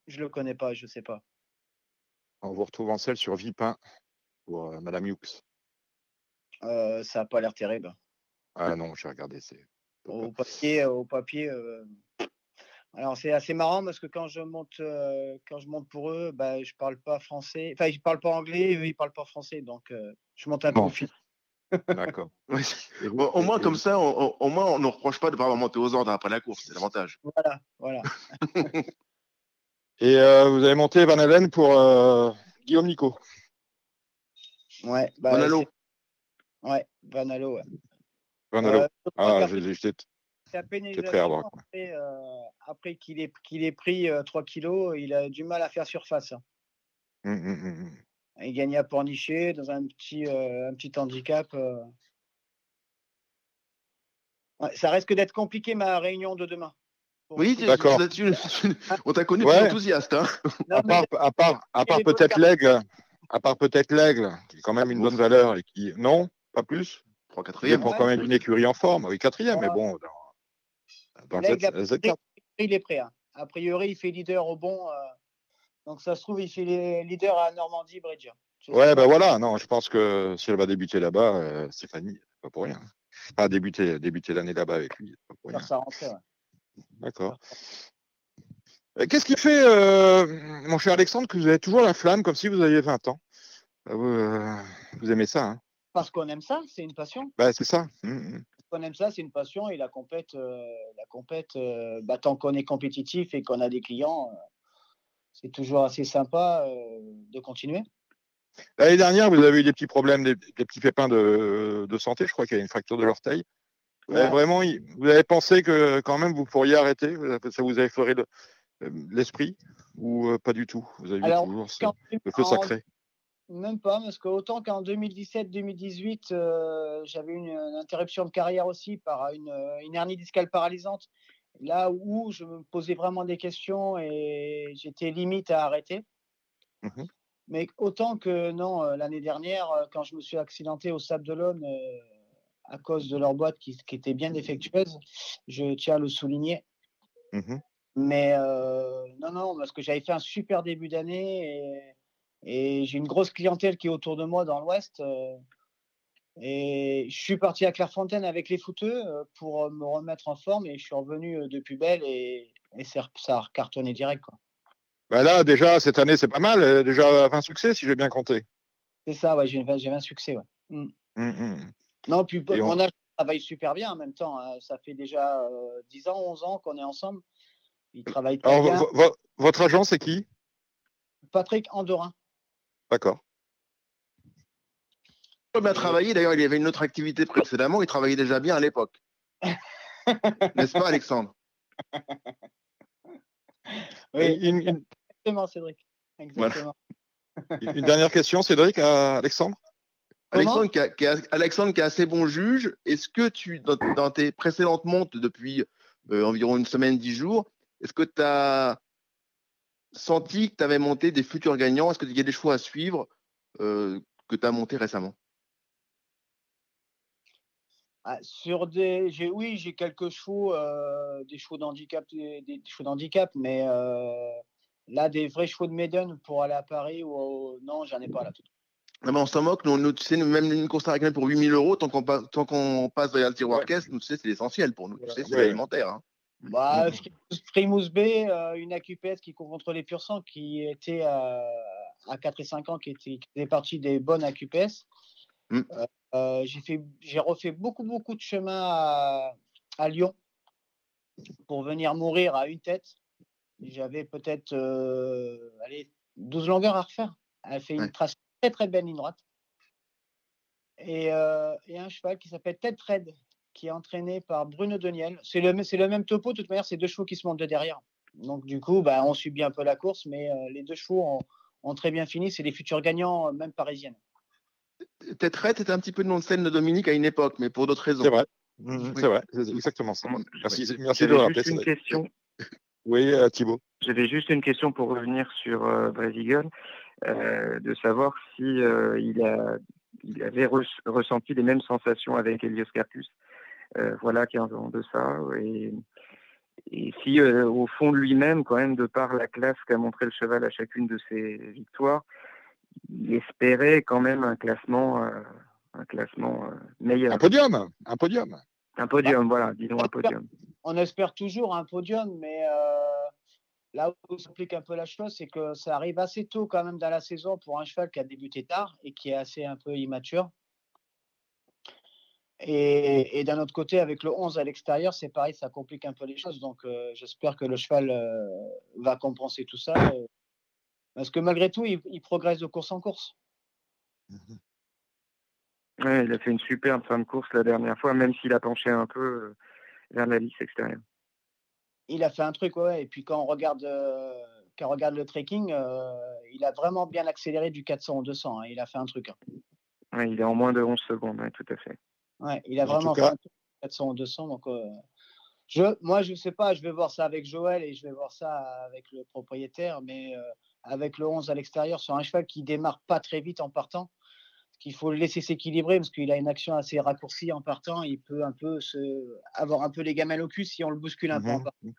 Je le connais pas, je sais pas. On vous retrouve en selle sur Vipin pour euh, Madame Hughes. Euh, ça a pas l'air terrible. Ah non, j'ai regardé. C'est Au papier, au papier. euh, Alors c'est assez marrant parce que quand je monte, euh, quand je monte pour eux, bah, je parle pas français. Enfin, ils parlent pas anglais, eux ils parlent pas français, donc euh, je monte un peu Bon. au fil. d'accord. Oui. Bon, au moins, comme ça, on- on- au moins, on ne reproche pas de ne pas avoir monté aux ordres après la course. C'est l'avantage. Voilà, voilà. Et euh, vous avez monté Van Halen pour euh, Guillaume Nico. Ouais. Bah, allô c'est- Ouais, Van Allo, ouais. Van Halen. Euh, ah, j'ai- hard rock, après, euh, après qu'il ait, qu'il ait pris euh, 3 kilos, il a du mal à faire surface. hein. Hum, hum, hum. Il gagnait à Pornichet dans un petit, euh, un petit handicap. euh. Ouais, ça risque d'être compliqué ma réunion de demain. Oui, D'accord. là-dessus, on t'a connu Ouais. enthousiaste. Hein Non, À part, à part, à part peut-être l'aigle, à part peut-être l'aigle, qui est quand même une bonne valeur et qui, non, pas plus. 3 Il 4 prend quand même une écurie en forme. Oui, quatrième, mais Voilà. bon, dans, dans le L'aigle, Z- a Z4. priori, il est prêt. hein. A priori, il fait leader au bon. euh, Donc ça se trouve, il fait les- leader à Normandie Bridge. Je sais Ouais, ben voilà, non, je pense que si elle va débuter là-bas, euh, Stéphanie, pas pour rien. Pas débuter, débuter l'année là-bas avec lui, pas pour rien. Faire sa rentrée, ouais. D'accord. Euh, Qu'est-ce qui fait, euh, mon cher Alexandre, que vous avez toujours la flamme comme si vous aviez 20 ans? Vous, euh, vous aimez ça, hein? Parce qu'on aime ça, c'est une passion. Bah, C'est ça. Hum, hum. On aime ça, c'est une passion. Et la compète, euh, la compète bah, tant qu'on est compétitif et qu'on a des clients, c'est toujours assez sympa de continuer. L'année dernière, vous avez eu des petits problèmes, des, des petits pépins de, de santé. Je crois qu'il y a une fracture de l'orteil. Vous avez Ouais. vraiment, vous avez pensé que quand même vous pourriez arrêter? Ça vous a effleuré le- euh, l'esprit? Ou euh, pas du tout? Vous avez Alors, toujours ce- le feu sacré. Même pas, parce qu'autant qu'en 2017-2018, euh, j'avais une, une interruption de carrière aussi par une, une hernie discale paralysante, là où je me posais vraiment des questions et j'étais limite à arrêter. Mhm. Mais autant que non, l'année dernière, quand je me suis accidenté au Sable d'Olonne euh, à cause de leur boîte qui, qui était bien défectueuse, je tiens à le souligner. Mhm. Mais euh, non, non, parce que j'avais fait un super début d'année et, et j'ai une grosse clientèle qui est autour de moi dans l'Ouest. euh, et je suis parti à Clairefontaine avec les footeux euh, pour me remettre en forme et je suis revenu de plus belle et, et ça, a cartonné direct. quoi. Bah là, déjà, cette année, c'est pas mal. Déjà 20 succès, si j'ai bien compté. C'est ça, ouais, j'ai j'ai un succès. Ouais. Mm. Hum, hum. Non, puis Et mon on- âge travaille super bien en même temps. hein. Ça fait déjà euh, 10 ans, 11 ans qu'on est ensemble. Il travaille très Alors, bien. vo- vo- votre agent, c'est qui? Patrick Andorin. D'accord. Il a travaillé. D'ailleurs, il avait une autre activité précédemment. Il travaillait déjà bien à l'époque. N'est-ce pas, Alexandre? Oui, Une, exactement, Cédric. Exactement. une dernière question, Cédric, à Alexandre? Alexandre qui, a, qui a- Alexandre qui est assez bon juge, est-ce que tu, dans, dans tes précédentes montes depuis euh, environ une semaine, dix jours, est-ce que tu as senti que tu avais monté des futurs gagnants? Est-ce qu'il y a des choix à suivre euh, que tu as monté récemment? Ah, sur des, j'ai, oui, j'ai quelques chevaux, euh, des chevaux d'handicap, des, des chevaux d'handicap, mais euh, là, des vrais chevaux de Maiden pour aller à Paris, ou au- non, j'en ai pas là. Tout. Non, mais on s'en moque, nous, nous, tu sais, nous, même une course à pour 8000 euros, tant qu'on passe, tant qu'on passe derrière le tiroir Ouais. caisse, nous, tu sais, c'est l'essentiel pour nous. Tu sais, c'est Ouais. alimentaire. Hein. Bah, Mhm. Frimousse- Frimousse B, euh, une AQPS qui court contre les pur sang, qui était à, à 4 et 5 ans, qui était, qui faisait partie des bonnes AQPS. Mhm. Euh, j'ai fait, j'ai refait beaucoup, beaucoup de chemin à, Lyon pour venir mourir à une tête. J'avais peut-être allez, 12 longueurs à refaire. Elle fait une trace très très belle ligne droite. Et, un cheval qui s'appelle Ted Red, qui est entraîné par Bruno Deniel. C'est le, même topo, de toute manière, c'est deux chevaux qui se montent de derrière. Donc du coup, bah, on subit un peu la course, mais les deux chevaux ont, très bien fini. C'est les futurs gagnants, même parisiennes. Ted Red était un petit peu le nom de scène de Dominique à une époque, mais pour d'autres raisons. C'est vrai. Mmh, c'est vrai, c'est exactement ça. Merci, merci de le rappeler. Juste une question. Oui, euh, Thibaut. J'avais juste une question pour revenir sur euh, euh de savoir si euh, il, a, il avait ressenti les mêmes sensations avec Elios Carpus, euh, voilà, 15 ans de ça, et, et si au fond de lui-même, quand même, de par la classe qu'a montré le cheval à chacune de ses victoires, il espérait quand même un classement, un classement meilleur. Un podium, un podium. Un podium, voilà, disons un podium on espère toujours un podium, mais euh, là où s'applique un peu la chose, c'est que ça arrive assez tôt quand même dans la saison pour un cheval qui a débuté tard et qui est assez un peu immature. Et, d'un autre côté, avec le 11 à l'extérieur, c'est pareil, ça complique un peu les choses. Donc euh, j'espère que le cheval euh, va compenser tout ça. parce que malgré tout, il, progresse de course en course. Il a fait une superbe fin de course la dernière fois, même s'il a penché un peu vers la lisse extérieure. Il a fait un truc, ouais. Et puis quand on regarde, euh, quand on regarde le trekking, euh, il a vraiment bien accéléré du 400 au 200. Hein. Il a fait un truc. Hein. il est en moins de 11 secondes, tout à fait. Ouais, il a vraiment fait un truc 400 au 200. Donc, euh, je, moi, je ne sais pas, je vais voir ça avec Joël et je vais voir ça avec le propriétaire, mais avec le 11 à l'extérieur sur un cheval qui démarre pas très vite en partant, qu'il faut le laisser s'équilibrer parce qu'il a une action assez raccourcie en partant. Il peut un peu se, avoir un peu les gamelles au cul si on le bouscule un peu en mmh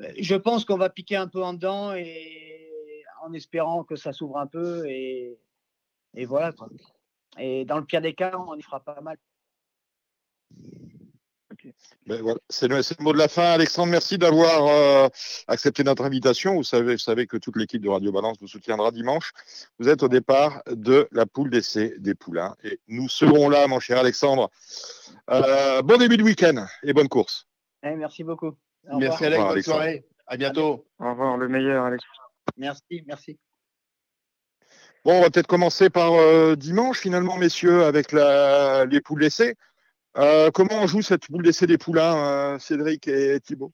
euh, Je pense qu'on va piquer un peu en dedans et en espérant que ça s'ouvre un peu et, et voilà. Et dans le pire des cas, on y fera pas mal. C'est le, mot de la fin. Alexandre, merci d'avoir euh, accepté notre invitation. Vous savez, vous savez que toute l'équipe de Radio Balance vous soutiendra dimanche. Vous êtes au départ de la poule d'essai des poulains. Et nous serons là, mon cher Alexandre. Euh, bon début de week-end et bonne course. Eh, merci beaucoup. merci Alex, bonne soirée. À bientôt. Au revoir, le meilleur, Alex. Merci, merci. Bon, on va peut-être commencer par euh, dimanche, finalement, messieurs, avec la, les poules d'essai. Euh, comment on joue cette boule d'essai des poulains, euh, Cédric et Thibaut?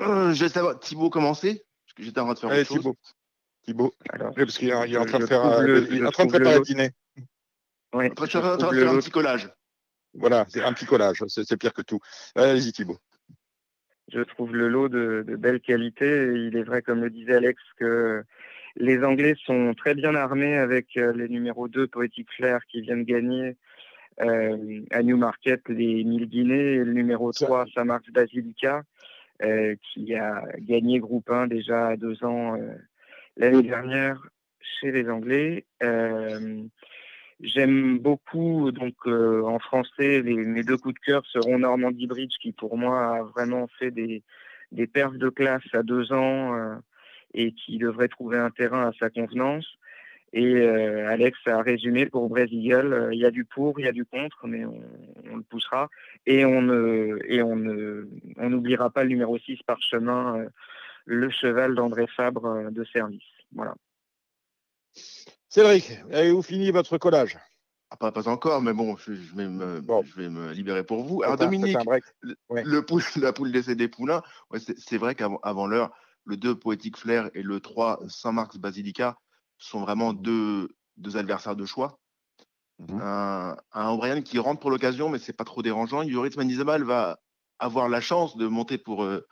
Euh, Je vais savoir, Thibaut, commencer Parce que j'étais en train de faire Allez, Thibaut. Thibaut. Alors, oui, parce qu'il est, en train de faire le, il est en train de préparer le dîner. Oui, en train de faire un petit collage. Voilà, c'est un petit collage, c'est pire que tout. Allez-y, Thibaut. Je trouve le lot de, de belle qualité. Il est vrai, comme le disait Alex, que les Anglais sont très bien armés avec les numéros 2 Poetic Flair qui viennent gagner euh, à Newmarket les 1000 Guinées et le numéro 3 Saint-Marc Basilica euh, qui a gagné groupe 1 déjà à deux ans euh, l'année dernière chez les Anglais. J'aime beaucoup, donc en français, les, mes deux coups de cœur seront Normandie Bridge, qui pour moi a vraiment fait des, des perfs de classe à deux ans et qui devrait trouver un terrain à sa convenance. Et euh, Alex a résumé pour Brésil, euh, il y a du pour, il y a du contre, mais on, le poussera. Et on ne, et on ne, on n'oubliera pas le numéro 6 par chemin, euh, le cheval d'André Fabre de service. Voilà. Cédric, avez-vous fini votre collage? Ah, pas, pas, encore, mais bon, je, vais me, je vais me libérer pour vous. Alors, Dominique, le, poule, la poule d'essai des poulains, ouais, c'est vrai qu'avant l'heure, le 2 Poétique Flair et le 3 Saint-Marc Basilica sont vraiment deux, deux adversaires de choix. Mmh un, un O'Brien qui rentre pour l'occasion, mais c'est pas trop dérangeant. Yoris Manizamal va avoir la chance de monter pour, euh,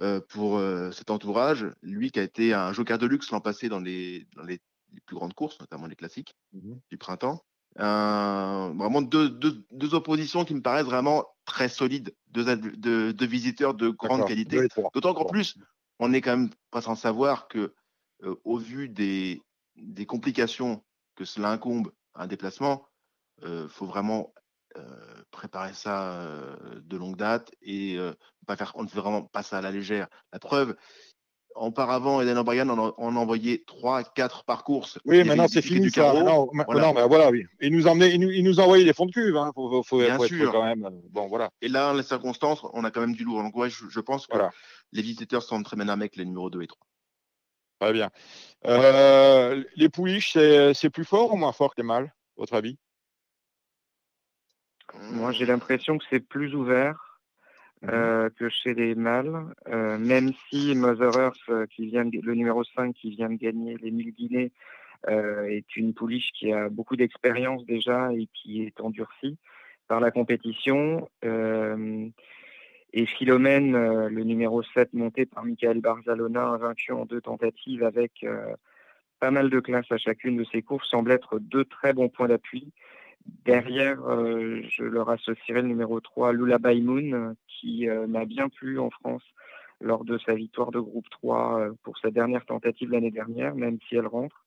euh, pour euh, cet entourage. Lui qui a été un joker de luxe l'an passé dans les, dans les, plus grandes courses, notamment les classiques mmh du printemps. vraiment deux, deux, deux, oppositions qui me paraissent vraiment très solides, deux, deux, visiteurs de grande qualité. D'autant qu'en plus, on est quand même pas sans savoir que euh, au vu des, des, complications que cela incombe à un déplacement, il euh, faut vraiment euh, préparer ça de longue date et pas faire, on ne fait vraiment pas ça à la légère. La preuve, Auparavant, Eden O'Brien en, en envoyait 3, 4 par course. Oui, maintenant c'est fini ça. Non, voilà. Non, mais voilà, oui. Il nous, emmenait, il nous, il nous envoyait des fonds de cuve. Hein. Faut, faut, Bien faut sûr. Être quand même. Bon, voilà. Et là, dans les circonstances, on a quand même du lourd. Donc, ouais, je, je pense que Voilà. les visiteurs sont très bien avec les numéros 2 et 3. Très bien. Euh, les pouliches, c'est plus fort ou moins fort que les mâles, votre avis? Moi, j'ai l'impression que c'est plus ouvert euh, que chez les mâles, euh, même si Mother Earth, qui vient de- le numéro 5 qui vient de gagner les 1000 Guinées, est une pouliche qui a beaucoup d'expérience déjà et qui est endurcie par la compétition. Et Philomène, euh, le numéro 7 monté par Michael Barzalona, invaincu en deux tentatives avec euh, pas mal de classes à chacune de ses courses, semble être deux très bons points d'appui. Derrière, euh, je leur associerai le numéro 3, Lula euh, qui m'a bien plu en France lors de sa victoire de groupe 3 euh, pour sa dernière tentative l'année dernière, même si elle rentre.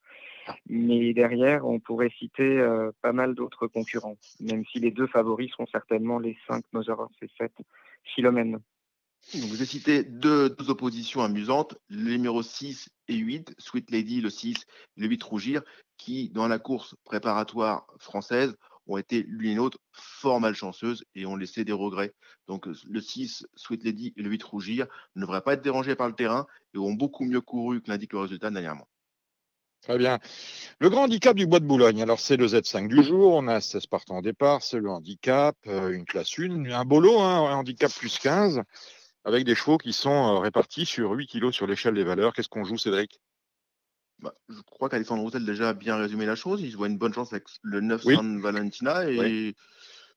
Mais derrière, on pourrait citer pas mal d'autres concurrents, même si les deux favoris seront certainement les 5 Mother et 7 Philomène. Vous avez cité deux, deux oppositions amusantes, les numéros 6 et 8, Sweet Lady, le 6, le 8 Rougir, qui, dans la course préparatoire française, ont été l'une et l'autre fort malchanceuses et ont laissé des regrets. Donc, le 6, Sweet Lady et le 8 Rougir ne devraient pas être dérangés par le terrain et ont beaucoup mieux couru que l'indique le résultat dernièrement. Très bien. Le grand handicap du Bois de Boulogne, alors c'est le Z5 du jour, on a 16 partants au départ, c'est le handicap, euh, une classe 1, un bolo, hein, un handicap plus 15, avec des chevaux qui sont euh, répartis sur 8 kilos sur l'échelle des valeurs. Qu'est-ce qu'on joue, Cédric? Bah, je crois qu'Alexandre Roussel a déjà bien résumé la chose. Il se voit une bonne chance avec le 9 Oui. San Valentina et Oui.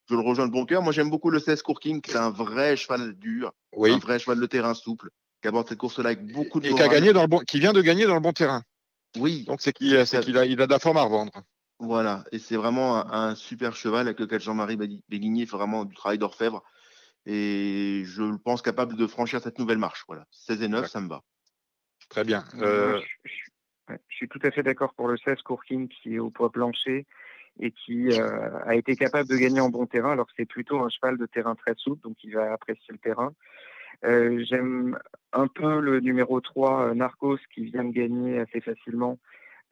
je le rejoins de bon cœur. Moi, j'aime beaucoup le 16 Courking, qui est un vrai cheval dur, Oui. un vrai cheval de terrain souple, qui aborde cette course-là avec beaucoup de Et qui, a gagné dans le bon, qui vient de gagner dans le bon terrain. Oui, Donc c'est qu'il c'est qu'il a, il a de la forme à revendre. voilà. Et c'est vraiment un, un super cheval avec lequel Jean-Marie Bé- Béguigné fait vraiment du travail d'orfèvre. Et je le pense capable de franchir cette nouvelle marche. Voilà. 16 et 9, ça me va. Très bien. Moi, Euh, je, je- ouais, je suis tout à fait d'accord pour le 16 Courking qui est au poids plancher et qui euh, a été capable de gagner en bon terrain. Alors que c'est plutôt un cheval de terrain très souple, donc il va apprécier le terrain. Euh, J'aime un peu le numéro 3, euh, Narcos, qui vient de gagner assez facilement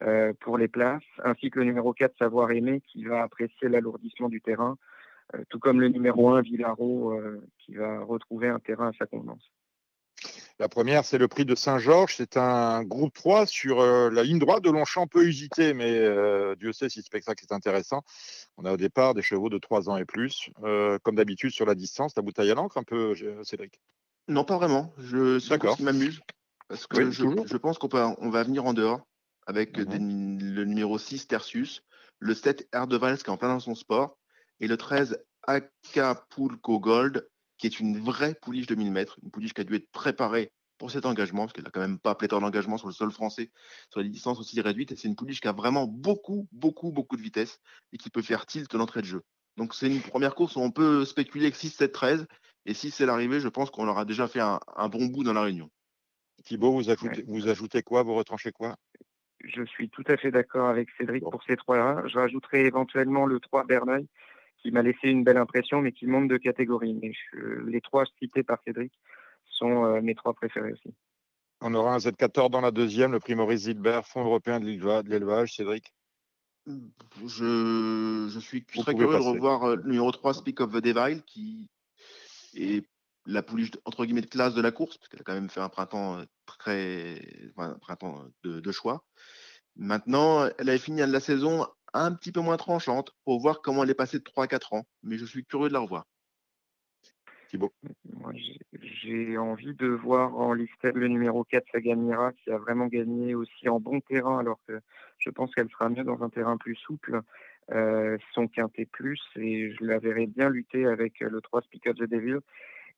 euh, pour les places, ainsi que le numéro 4, Savoir Aimer, qui va apprécier l'alourdissement du terrain, tout comme le numéro 1, Villaro, qui va retrouver un terrain à sa convenance. La première, c'est le prix de Saint-Georges. C'est un groupe 3 sur la ligne droite de Longchamp, peu usité, mais Dieu sait si ce spectacle est intéressant. On a au départ des chevaux de 3 ans et plus. Comme d'habitude, sur la distance, la bouteille à l'encre, un peu, Cédric? Non, pas vraiment. Je, c'est course qui m'amuse. Parce que Oui, je, pense qu'on peut, on va venir en dehors avec des- le numéro 6, Tertius, le 7, Erdevals, qui est en plein dans son sport, et le 13, Acapulco Gold, qui est une vraie pouliche de 1000 mètres, une pouliche qui a dû être préparée pour cet engagement, parce qu'elle n'a quand même pas pléthore d'engagement sur le sol français, sur les distances aussi réduites, et c'est une pouliche qui a vraiment beaucoup, beaucoup, beaucoup de vitesse, et qui peut faire tilt l'entrée de jeu. Donc c'est une première course où on peut spéculer avec 6, 7, 13, et si c'est l'arrivée, je pense qu'on aura déjà fait un, un bon bout dans la réunion. Thibaut, vous ajoutez, vous ajoutez quoi? Vous retranchez quoi? Je suis tout à fait d'accord avec Cédric pour ces trois-là. Je rajouterai éventuellement le 3 Berneuil, qui m'a laissé une belle impression, mais qui monte de catégorie. Mais je- les trois cités par Cédric sont euh, mes trois préférés aussi. On aura un Z14 dans la deuxième, le prix Maurice Zilbert, Fonds européen de l'éleva- de l'élevage, Cédric. Je, je suis Vous très curieux de revoir euh, le numéro 3, Speak of the Devil, qui est la pouliche entre guillemets de classe de la course, parce qu'elle a quand même fait un printemps euh, très printemps de, de choix. Maintenant, elle avait fini la saison un petit peu moins tranchante pour voir comment elle est passée de 3 à 4 ans. Mais je suis curieux de la revoir. Thibaut. J'ai- envie de voir en listed le numéro 4, Sagamira, qui a vraiment gagné aussi en bon terrain, alors que je pense qu'elle sera mieux dans un terrain plus souple. Euh, son quintet plus, et je la verrai bien lutter avec euh, le 3 Speak of the Devil.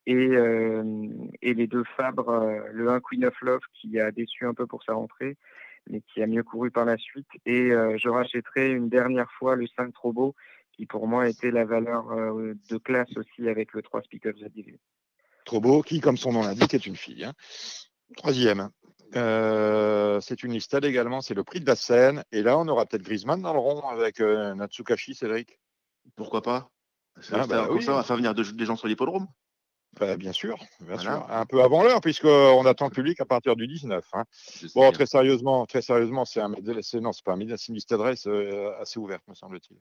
Et, euh, et les deux Fabres, le 1 Queen of Love, qui a déçu un peu pour sa rentrée, mais qui a mieux couru par la suite. Et je rachèterai une dernière fois le 5 Trobo, qui pour moi était la valeur de classe aussi avec le 3 Speak of the Devil. Trop qui, comme son nom l'indique, est une fille. hein. Troisième. Euh, c'est une listade également, c'est le prix de la Seine. Et là, on aura peut-être Griezmann dans le rond avec euh, Natsukashi, Cédric. Pourquoi pas? Ça, Ah, bah Comme oui. ça, on va faire venir de- des gens sur l'hippodrome. Bah, bien sûr, bien sûr. Un peu avant l'heure, puisqu'on attend le public à partir du 19. Hein. Bon, très sérieusement, très sérieusement, c'est un non, c'est pas un une liste d'adresse euh, assez ouverte, me semble-t-il.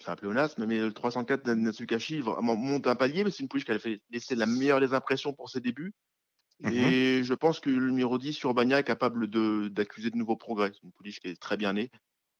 C'est un pléonasme, mais le 304 Natsukashi monte un palier, mais c'est une pouliche qui a fait laisser la meilleure des impressions pour ses débuts. Mmh Et je pense que le numéro 10 sur Bagna est capable d'accuser de, nouveaux progrès. C'est une pouliche qui est très bien née,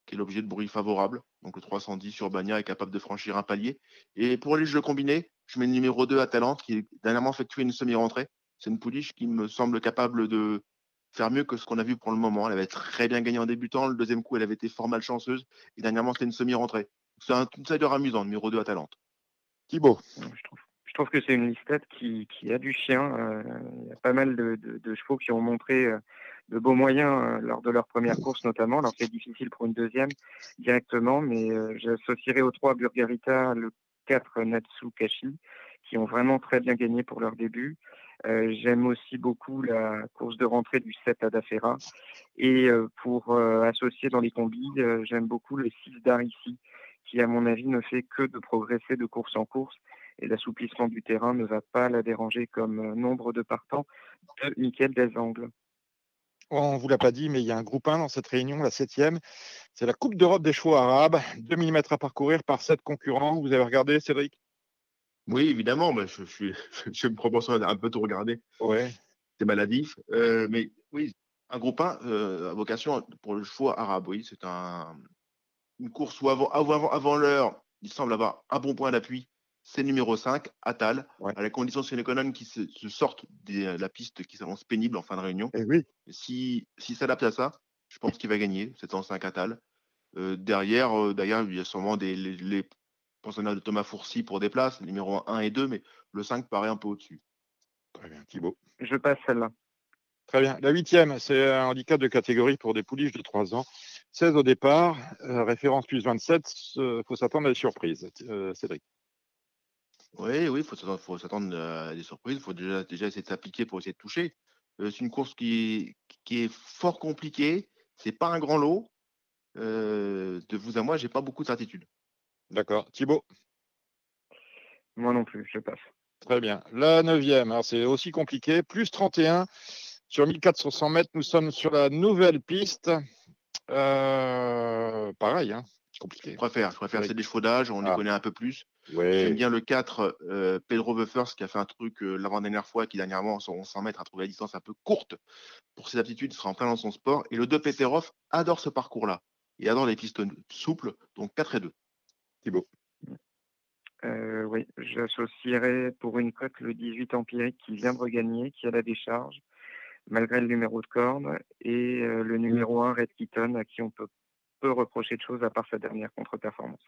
qui est l'objet de bruit favorable. Donc le 310 sur Bagna est capable de franchir un palier. Et pour les jeux combinés, je mets le numéro 2 à Talente, qui a dernièrement effectué une semi-rentrée. C'est une pouliche qui me semble capable de faire mieux que ce qu'on a vu pour le moment. Elle avait très bien gagné en débutant. Le deuxième coup, elle avait été fort chanceuse. Et dernièrement, c'était une semi-rentrée. C'est un outsider amusant, numéro 2 à Talente. Thibaut. Je trouve trouve que c'est une listette qui, a du chien. Euh, il y a pas mal de, chevaux qui ont montré euh, de beaux moyens euh, lors de leur première course notamment. Alors c'est difficile pour une deuxième directement, mais j'associerai aux trois Burgarita, le 4 Natsu Kashi, qui ont vraiment très bien gagné pour leur début. J'aime aussi beaucoup la course de rentrée du 7 Adafera. Et pour associer dans les combis, j'aime beaucoup le 6 Darici, qui à mon avis ne fait que de progresser de course en course et l'assouplissement du terrain ne va pas la déranger comme euh, nombre de partants de Michael Desangles. On ne vous l'a pas dit, mais il y a un groupe 1 dans cette réunion, la septième. C'est la Coupe d'Europe des chevaux arabes. 2000 mètres à parcourir par sept concurrents. Vous avez regardé, Cédric? Oui, évidemment. je, suis, je me propose un peu tout regarder. Ouais. C'est maladif. Euh, mais oui, un groupe 1 euh, à vocation pour le chevaux arabe. Oui, c'est un, une course où avant, avant, avant l'heure, il semble avoir un bon point d'appui c'est numéro 5, Atal, à la condition sine qua qui se, sortent de la piste qui s'avance pénible en fin de réunion. Et eh oui. S'il si, s'adapte à ça, je pense qu'il va gagner, 705 Atal. Euh, derrière, euh, d'ailleurs, il y a sûrement des, les, pensionnaires de Thomas Fourcy pour des places, numéro 1 et 2, mais le 5 paraît un peu au-dessus. Très bien, Thibaut. Je passe celle-là. Très bien. La huitième, c'est un handicap de catégorie pour des pouliches de 3 ans. 16 au départ, euh, référence plus 27, il faut s'attendre à des surprises. Cédric. Oui, oui, il faut s'attendre à des surprises. Il faut déjà, déjà essayer de s'appliquer pour essayer de toucher. Euh, c'est une course qui, qui est fort compliquée. C'est pas un grand lot. Euh, de vous à moi, j'ai pas beaucoup de certitude. D'accord. Thibaut? Moi non plus, je passe. Très bien. La neuvième, alors c'est aussi compliqué. Plus 31 sur 1400 mètres. Nous sommes sur la nouvelle piste. Euh, pareil, hein, compliqué. Je préfère, je préfère c'est des chevaux d'âge, on les ah. connaît un peu plus. J'aime bien le 4, euh, Pedro Buffers, qui a fait un truc euh, l'avant-dernière fois, qui dernièrement, sur 100 mètres, a trouvé la distance un peu courte pour ses aptitudes, il sera en plein dans son sport. Et le 2, Peterov, adore ce parcours-là. Il adore les pistes souples, donc 4 et 2. Thibaut. Euh, oui, j'associerai pour une cote le 18 Empirique qui vient de regagner, qui a la décharge, malgré le numéro de corne, et le numéro 1 Red Keaton, à qui on peut peu reprocher de choses à part sa dernière contre-performance.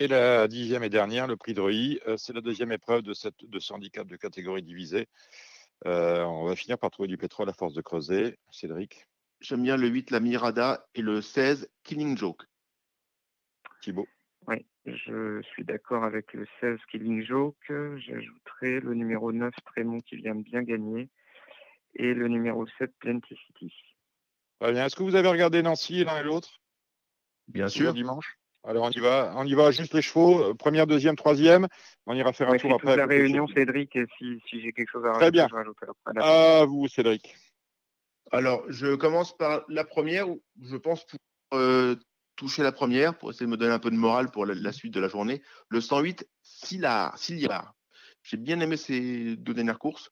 Et la dixième et dernière, le prix de Rui, euh, c'est la deuxième épreuve de, cette, de ce handicap de catégorie divisée. Euh, on va finir par trouver du pétrole à force de creuser. Cédric? J'aime bien le 8, la Mirada, et le 16, Killing Joke. Thibaut? Oui, je suis d'accord avec le 16, Killing Joke. J'ajouterai le numéro 9, Trémont, qui vient de bien gagner, et le numéro 7, Plenty City. Très bien. Est-ce que vous avez regardé Nancy l'un et l'autre? Bien sûr. Dimanche alors on y va, on y va juste les chevaux, euh, première, deuxième, troisième. On ira faire un tour après. la réunion, Cédric, et si, si j'ai quelque chose à Très bien. À vous, Cédric. Alors, je commence par la première, je pense pour euh, toucher la première, pour essayer de me donner un peu de morale pour la, suite de la journée. Le 108, Silar. J'ai bien aimé ces deux dernières courses,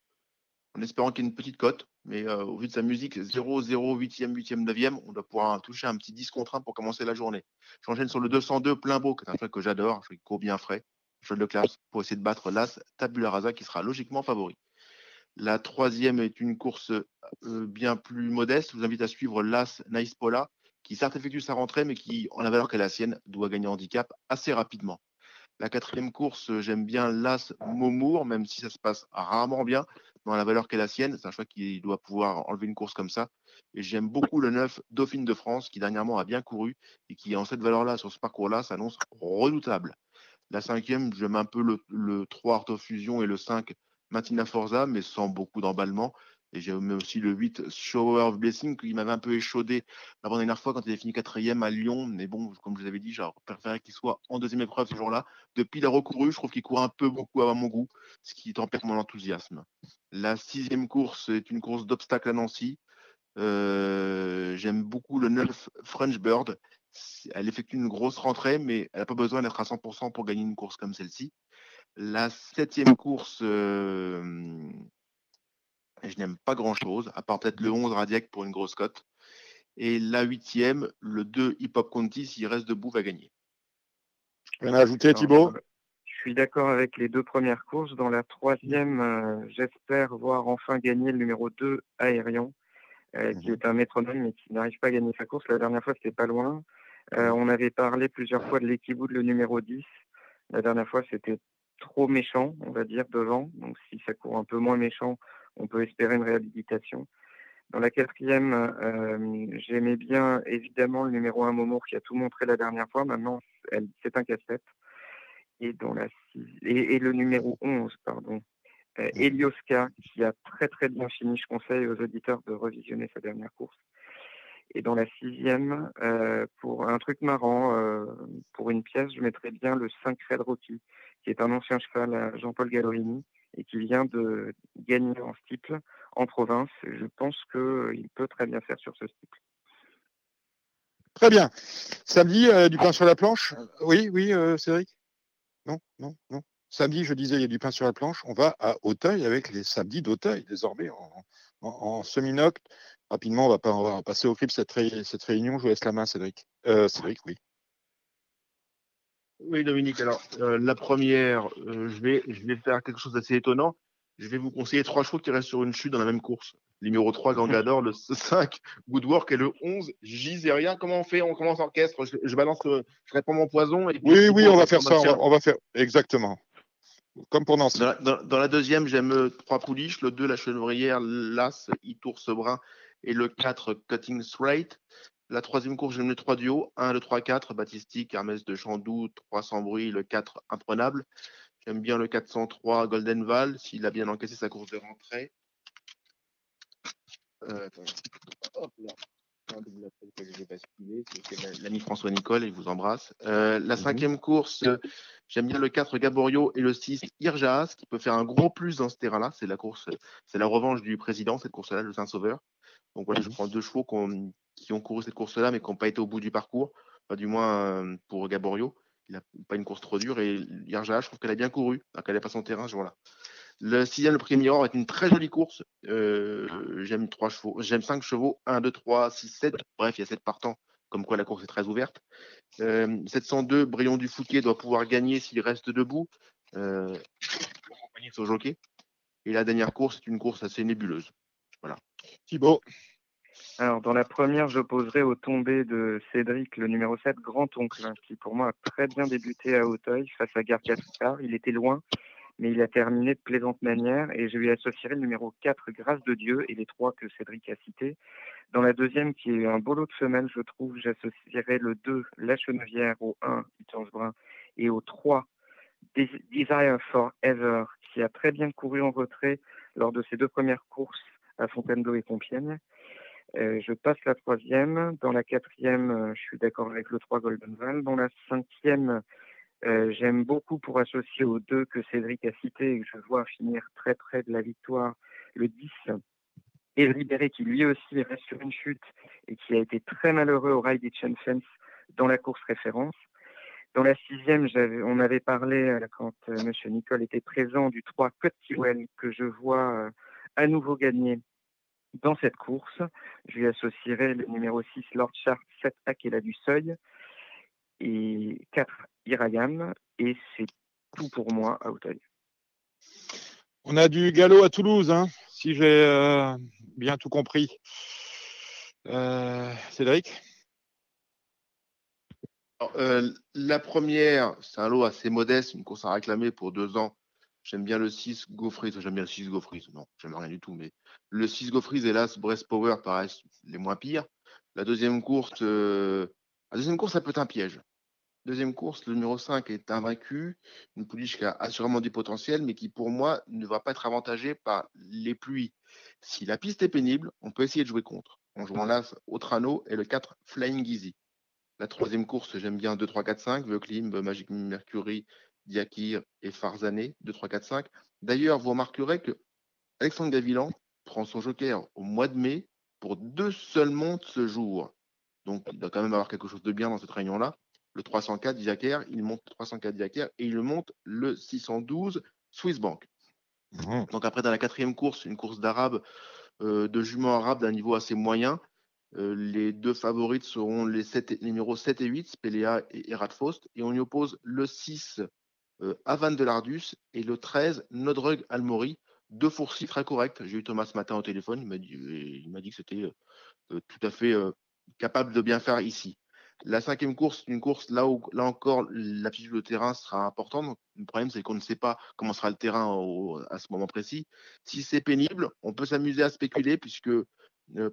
en espérant qu'il y ait une petite cote. Mais euh, au vu de sa musique, 0, 0, 8e, 8e, 9e, on doit pouvoir toucher un petit 10 contre 1 pour commencer la journée. J'enchaîne sur le 202 plein beau, qui est un truc que j'adore, je cours bien frais. Je de classe pour essayer de battre l'As Tabula Rasa qui sera logiquement favori. La troisième est une course euh, bien plus modeste. Je vous invite à suivre l'As Naïs Pola, qui certes effectue sa rentrée, mais qui, en la valeur a la sienne, doit gagner handicap assez rapidement. La quatrième course, j'aime bien l'As Momour, même si ça se passe rarement bien dans la valeur qu'est la sienne. C'est un choix qui doit pouvoir enlever une course comme ça. Et j'aime beaucoup le 9 Dauphine de France, qui dernièrement a bien couru et qui, en cette valeur-là, sur ce parcours-là, s'annonce redoutable. La cinquième, j'aime un peu le, 3 Art of Fusion et le 5 Matina Forza, mais sans beaucoup d'emballement. Et j'ai aussi le 8 Shower of Blessing qui m'avait un peu échaudé la dernière fois quand il avait fini quatrième à Lyon. Mais bon, comme je vous avais dit, j'aurais préféré qu'il soit en deuxième épreuve ce jour-là. Depuis, il a recouru. Je trouve qu'il court un peu beaucoup à mon goût, ce qui tempère mon enthousiasme. La sixième course est une course d'obstacle à Nancy. Euh, j'aime beaucoup le 9 French Bird. Elle effectue une grosse rentrée, mais elle n'a pas besoin d'être à 100% pour gagner une course comme celle-ci. La septième course, euh, je n'aime pas grand-chose, à part peut-être le 11 Radiac pour une grosse cote. Et la huitième, le 2 Hip Hop Conti, s'il reste debout, va gagner. Rien à ajouter, Thibaut Je suis d'accord avec les deux premières courses. Dans la troisième, euh, j'espère voir enfin gagner le numéro 2 Aérien, euh, qui mhm. est un métronome mais qui n'arrive pas à gagner sa course. La dernière fois, c'était pas loin. Euh, on avait parlé plusieurs fois de l'équivout de le numéro 10. La dernière fois, c'était trop méchant, on va dire, devant. Donc si ça court un peu moins méchant, on peut espérer une réhabilitation. Dans la quatrième, euh, j'aimais bien évidemment le numéro 1 Momour qui a tout montré la dernière fois. Maintenant, c'est un casse-tête. Et, la et, le numéro 11, pardon, euh, Elioska, qui a très très bien fini. Je conseille aux auditeurs de revisionner sa dernière course. Et dans la sixième, euh, pour un truc marrant, euh, pour une pièce, je mettrais bien le 5 Red Rocky, qui est un ancien cheval à Jean-Paul Gallorini et qui vient de gagner en steeple en province. Je pense qu'il peut très bien faire sur ce steeple. Très bien. Samedi, euh, du pain sur la planche? Oui, oui, Cédric? Non, non, non. Samedi, je disais, il y a du pain sur la planche. On va à Auteuil avec les samedis d'Auteuil, désormais en, en, semi-nocte. Rapidement, on va, pas, on va passer au clip cette, cette réunion. Je vous laisse la main, Cédric. Euh, Cédric, oui. Oui, Dominique. Alors, euh, la première, euh, je, vais, je vais faire quelque chose d'assez étonnant. Je vais vous conseiller trois chevaux qui restent sur une chute dans la même course. Le numéro 3, Gangador, le 5, Woodwork et le 11, rien. Comment on fait? On commence orchestre. Je, balance, je réponds mon poison. Et oui, oui, on va faire ça. on va, faire exactement. Comme pour Nancy. Dans la, deuxième, j'aime euh, trois pouliches. Le 2, la chevrière, l'As, Itour, Brun. Et le 4, Cutting Straight. La troisième course, j'aime le 3 duo. 1, le 3, 4, Batistique, Hermès de Chandoux, 300 bruit, le 4, imprenable. J'aime bien le 403, Golden Val, s'il a bien encaissé sa course de rentrée. Euh, Hop là. L'ami François Nicole, il vous embrasse. Euh, la mhm. cinquième course, euh, j'aime bien le 4 Gaborio et le 6 Irjas, qui peut faire un gros plus dans ce terrain-là. C'est la course, c'est la revanche du président, cette course-là, le Saint-Sauveur. Donc voilà, je mhm. prends deux chevaux qui ont couru cette course-là, mais qui n'ont pas été au bout du parcours, pas du moins euh, pour Gaborio. Il n'a pas une course trop dure. Et Irjas, je trouve qu'elle a bien couru, qu'elle n'est pas son terrain, voilà. Le sixième, le premier Mirror, est une très jolie course. Euh, j'aime trois chevaux, j'aime cinq chevaux, 1, 2, 3, 6, 7. Bref, il y a sept partants, comme quoi la course est très ouverte. 702, euh, Brion du Fouquier doit pouvoir gagner s'il reste debout. Euh, pour accompagner son jockey. Et la dernière course est une course assez nébuleuse. Voilà. Thibaut. Alors, dans la première, j'opposerai au tombé de Cédric, le numéro 7, Grand-Oncle, hein, qui pour moi a très bien débuté à Hauteuil face à Gare Il était loin, mais il a terminé de plaisante manière et je lui associerai le numéro 4, Grâce de Dieu, et les trois que Cédric a cités. Dans la deuxième, qui est un beau lot de femelles, je trouve, j'associerai le 2, La Chenevière, au 1, Peter Brun, et au 3, Desire Forever, qui a très bien couru en retrait lors de ses deux premières courses à Fontainebleau et Compiègne. Euh, je passe la troisième. Dans la quatrième, euh, je suis d'accord avec le 3 Golden Val. Dans la cinquième, euh, j'aime beaucoup pour associer aux deux que Cédric a cités et que je vois finir très près de la victoire, le 10, et Ribéry qui lui aussi reste sur une chute et qui a été très malheureux au Ride Chain Fence dans la course référence. Dans la sixième, on avait parlé quand M. Nicole était présent du 3 Cottiwell que je vois à nouveau gagner dans cette course. Je lui associerai le numéro 6 Lord Chart 7 Akela du Seuil et 4 Iragam. Et c'est tout pour moi à Auteuil. On a du galop à Toulouse, hein, si j'ai euh, bien tout compris. Euh, Cédric? Euh, La première, c'est un lot assez modeste, une course à réclamer pour deux ans. J'aime bien le 6 Gaufries, j'aime bien le 6 Gaufries, non, j'aime rien du tout, mais le 6 Gaufries, hélas, Brest Power paraissent les moins pires. La deuxième course, la deuxième course, ça peut être un piège. Deuxième course, le numéro 5 est invaincu. Une pouliche qui a assurément du potentiel, mais qui pour moi ne va pas être avantagée par les pluies. Si la piste est pénible, on peut essayer de jouer contre, en jouant l'As Trano et le 4 Flying Easy. La troisième course, j'aime bien 2, 3, 4, 5, The Climb, Magic Mercury, Diakir et Farzané, 2, 3, 4, 5. D'ailleurs, vous remarquerez que Alexandre Gavilan prend son joker au mois de mai pour deux seules montes ce jour. Donc, il doit quand même avoir quelque chose de bien dans cette réunion-là le 304 Diaker, il monte le 304 Diaker et il monte le 612 Swiss Bank. Mmh. Donc après, dans la quatrième course, une course d'arabe, euh, de juments arabes d'un niveau assez moyen. Euh, les deux favorites seront les, numéros 7 et 8, Spelea et Eratfost. Et on y oppose le 6, euh, Avan de Lardus, et le 13, Nodrug Almori. Deux fourcis très corrects. J'ai eu Thomas ce matin au téléphone. Il m'a dit, dit, que c'était tout à fait capable de bien faire ici. La cinquième course, une course là où, là encore, l'aptitude de terrain sera importante. le problème, c'est qu'on ne sait pas comment sera le terrain à ce moment précis. Si c'est pénible, on peut s'amuser à spéculer, puisque, euh,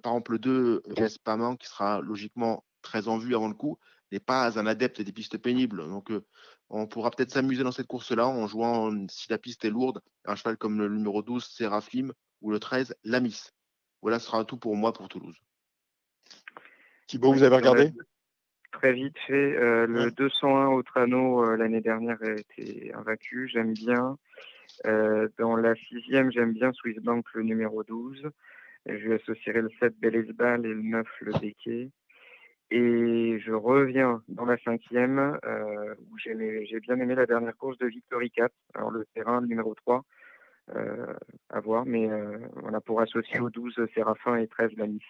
par exemple, le 2, VS Paman, qui sera logiquement très en vue avant le coup, n'est pas un adepte des pistes pénibles. Donc, euh, on pourra peut-être s'amuser dans cette course-là en jouant, si la piste est lourde, un cheval comme le numéro 12, Séraphin, ou le 13, Lamis. Voilà, ce sera tout pour moi pour Toulouse. Thibaut, vous avez regardé? Très vite fait, euh, le 201 au Trano euh, l'année dernière a été invaincu, j'aime bien. Euh, dans la sixième, j'aime bien Swiss Bank le numéro 12. Je lui associerai le 7 Bellesbal et le 9 le Béquet. Et je reviens dans la cinquième, où j'ai bien aimé la dernière course de Victory 4. Alors le terrain, numéro 3, à voir, mais on a pour associer au 12 Séraphin et 13 Nice.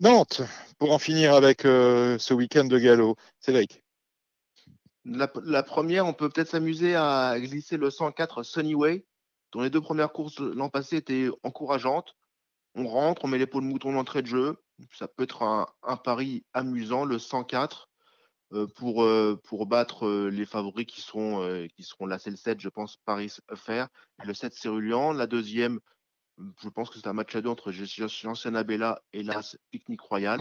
Nantes, pour en finir avec euh, ce week-end de galop. Cédric. La, la première, on peut peut-être s'amuser à glisser le 104 Sunnyway, dont les deux premières courses l'an passé étaient encourageantes. On rentre, on met l'épaule mouton d'entrée de jeu. Ça peut être un, pari amusant, le 104, euh, pour, euh, pour battre les favoris qui seront, qui seront là, c'est le 7, je pense, Paris Affair, le 7 Cérulian. La deuxième, je pense que c'est un match à deux entre l'ancien Abella et la Picnic Royal.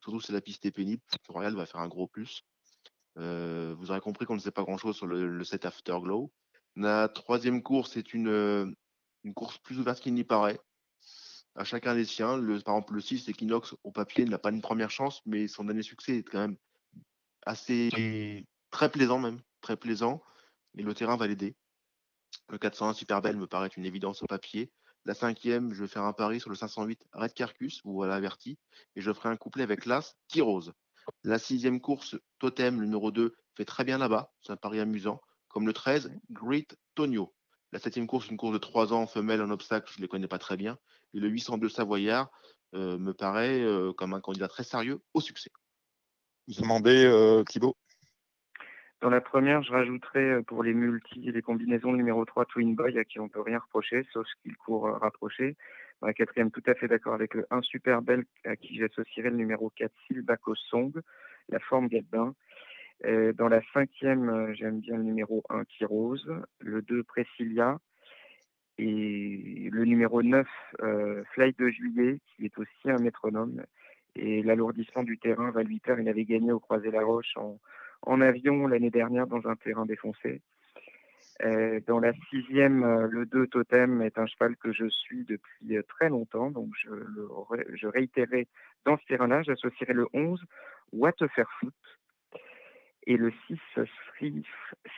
Surtout c'est la piste est pénible. Royal va faire un gros plus. Euh, vous aurez compris qu'on ne sait pas grand-chose sur le, set Afterglow. La troisième course est une, une course plus ouverte qu'il n'y paraît. À chacun des siens. Le, par exemple, le 6, Equinox, au papier, n'a pas une première chance, mais son dernier succès est quand même assez très plaisant même. Très plaisant. Et le terrain va l'aider. Le 401 Superbelle me paraît une évidence au papier. La cinquième, je vais faire un pari sur le 508 Red Carcus, ou à l'averti, et je ferai un couplet avec l'As T-Rose. La sixième course, Totem, le numéro 2, fait très bien là-bas, c'est un pari amusant, comme le 13, Great Tonio. La septième course, une course de 3 ans, femelle en obstacle, je ne les connais pas très bien. Et le 802 Savoyard euh, me paraît euh, comme un candidat très sérieux au succès. Vous demandez, euh, Thibaut dans la première, je rajouterai euh, pour les multi et les combinaisons numéro 3 Twin Boy à qui on peut rien reprocher, sauf qu'il court rapproché. Dans la quatrième, tout à fait d'accord avec le 1 Super Belle à qui j'associerai le numéro 4 Silbaco Song, la forme Gabbin. Euh, dans la cinquième, j'aime bien le numéro 1 Rose, le 2 Presilia et le numéro 9 Flight de Juillet qui est aussi un métronome. Et l'alourdissement du terrain va lui faire, il avait gagné au Croisé-la-Roche en, en avion l'année dernière dans un terrain défoncé. Euh, dans la sixième, euh, le 2 Totem est un cheval que je suis depuis euh, très longtemps, donc je, je réitérerai dans ce terrain-là. J'associerai le 11 What Foot et le 6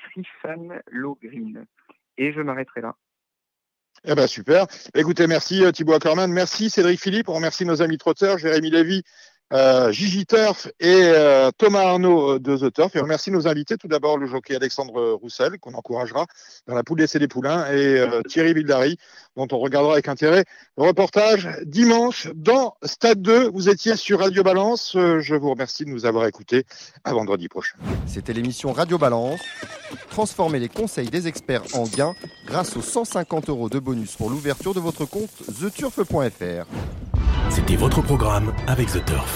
Srifan Low Green. Et je m'arrêterai là. Eh ben super. Écoutez, merci Thibaut Ackerman, merci Cédric Philippe, on remercie nos amis trotteurs, Jérémy Lévy, euh, Gigi Turf et euh, Thomas Arnaud euh, de The Turf. Et on remercie nos invités. Tout d'abord, le jockey Alexandre Roussel, qu'on encouragera dans la poule et des poulains, et Thierry Vildary, dont on regardera avec intérêt le reportage dimanche dans Stade 2. Vous étiez sur Radio Balance. je vous remercie de nous avoir écoutés. À vendredi prochain. C'était l'émission Radio Balance. Transformez les conseils des experts en gains grâce aux 150 euros de bonus pour l'ouverture de votre compte theturf.fr. C'était votre programme avec The Turf.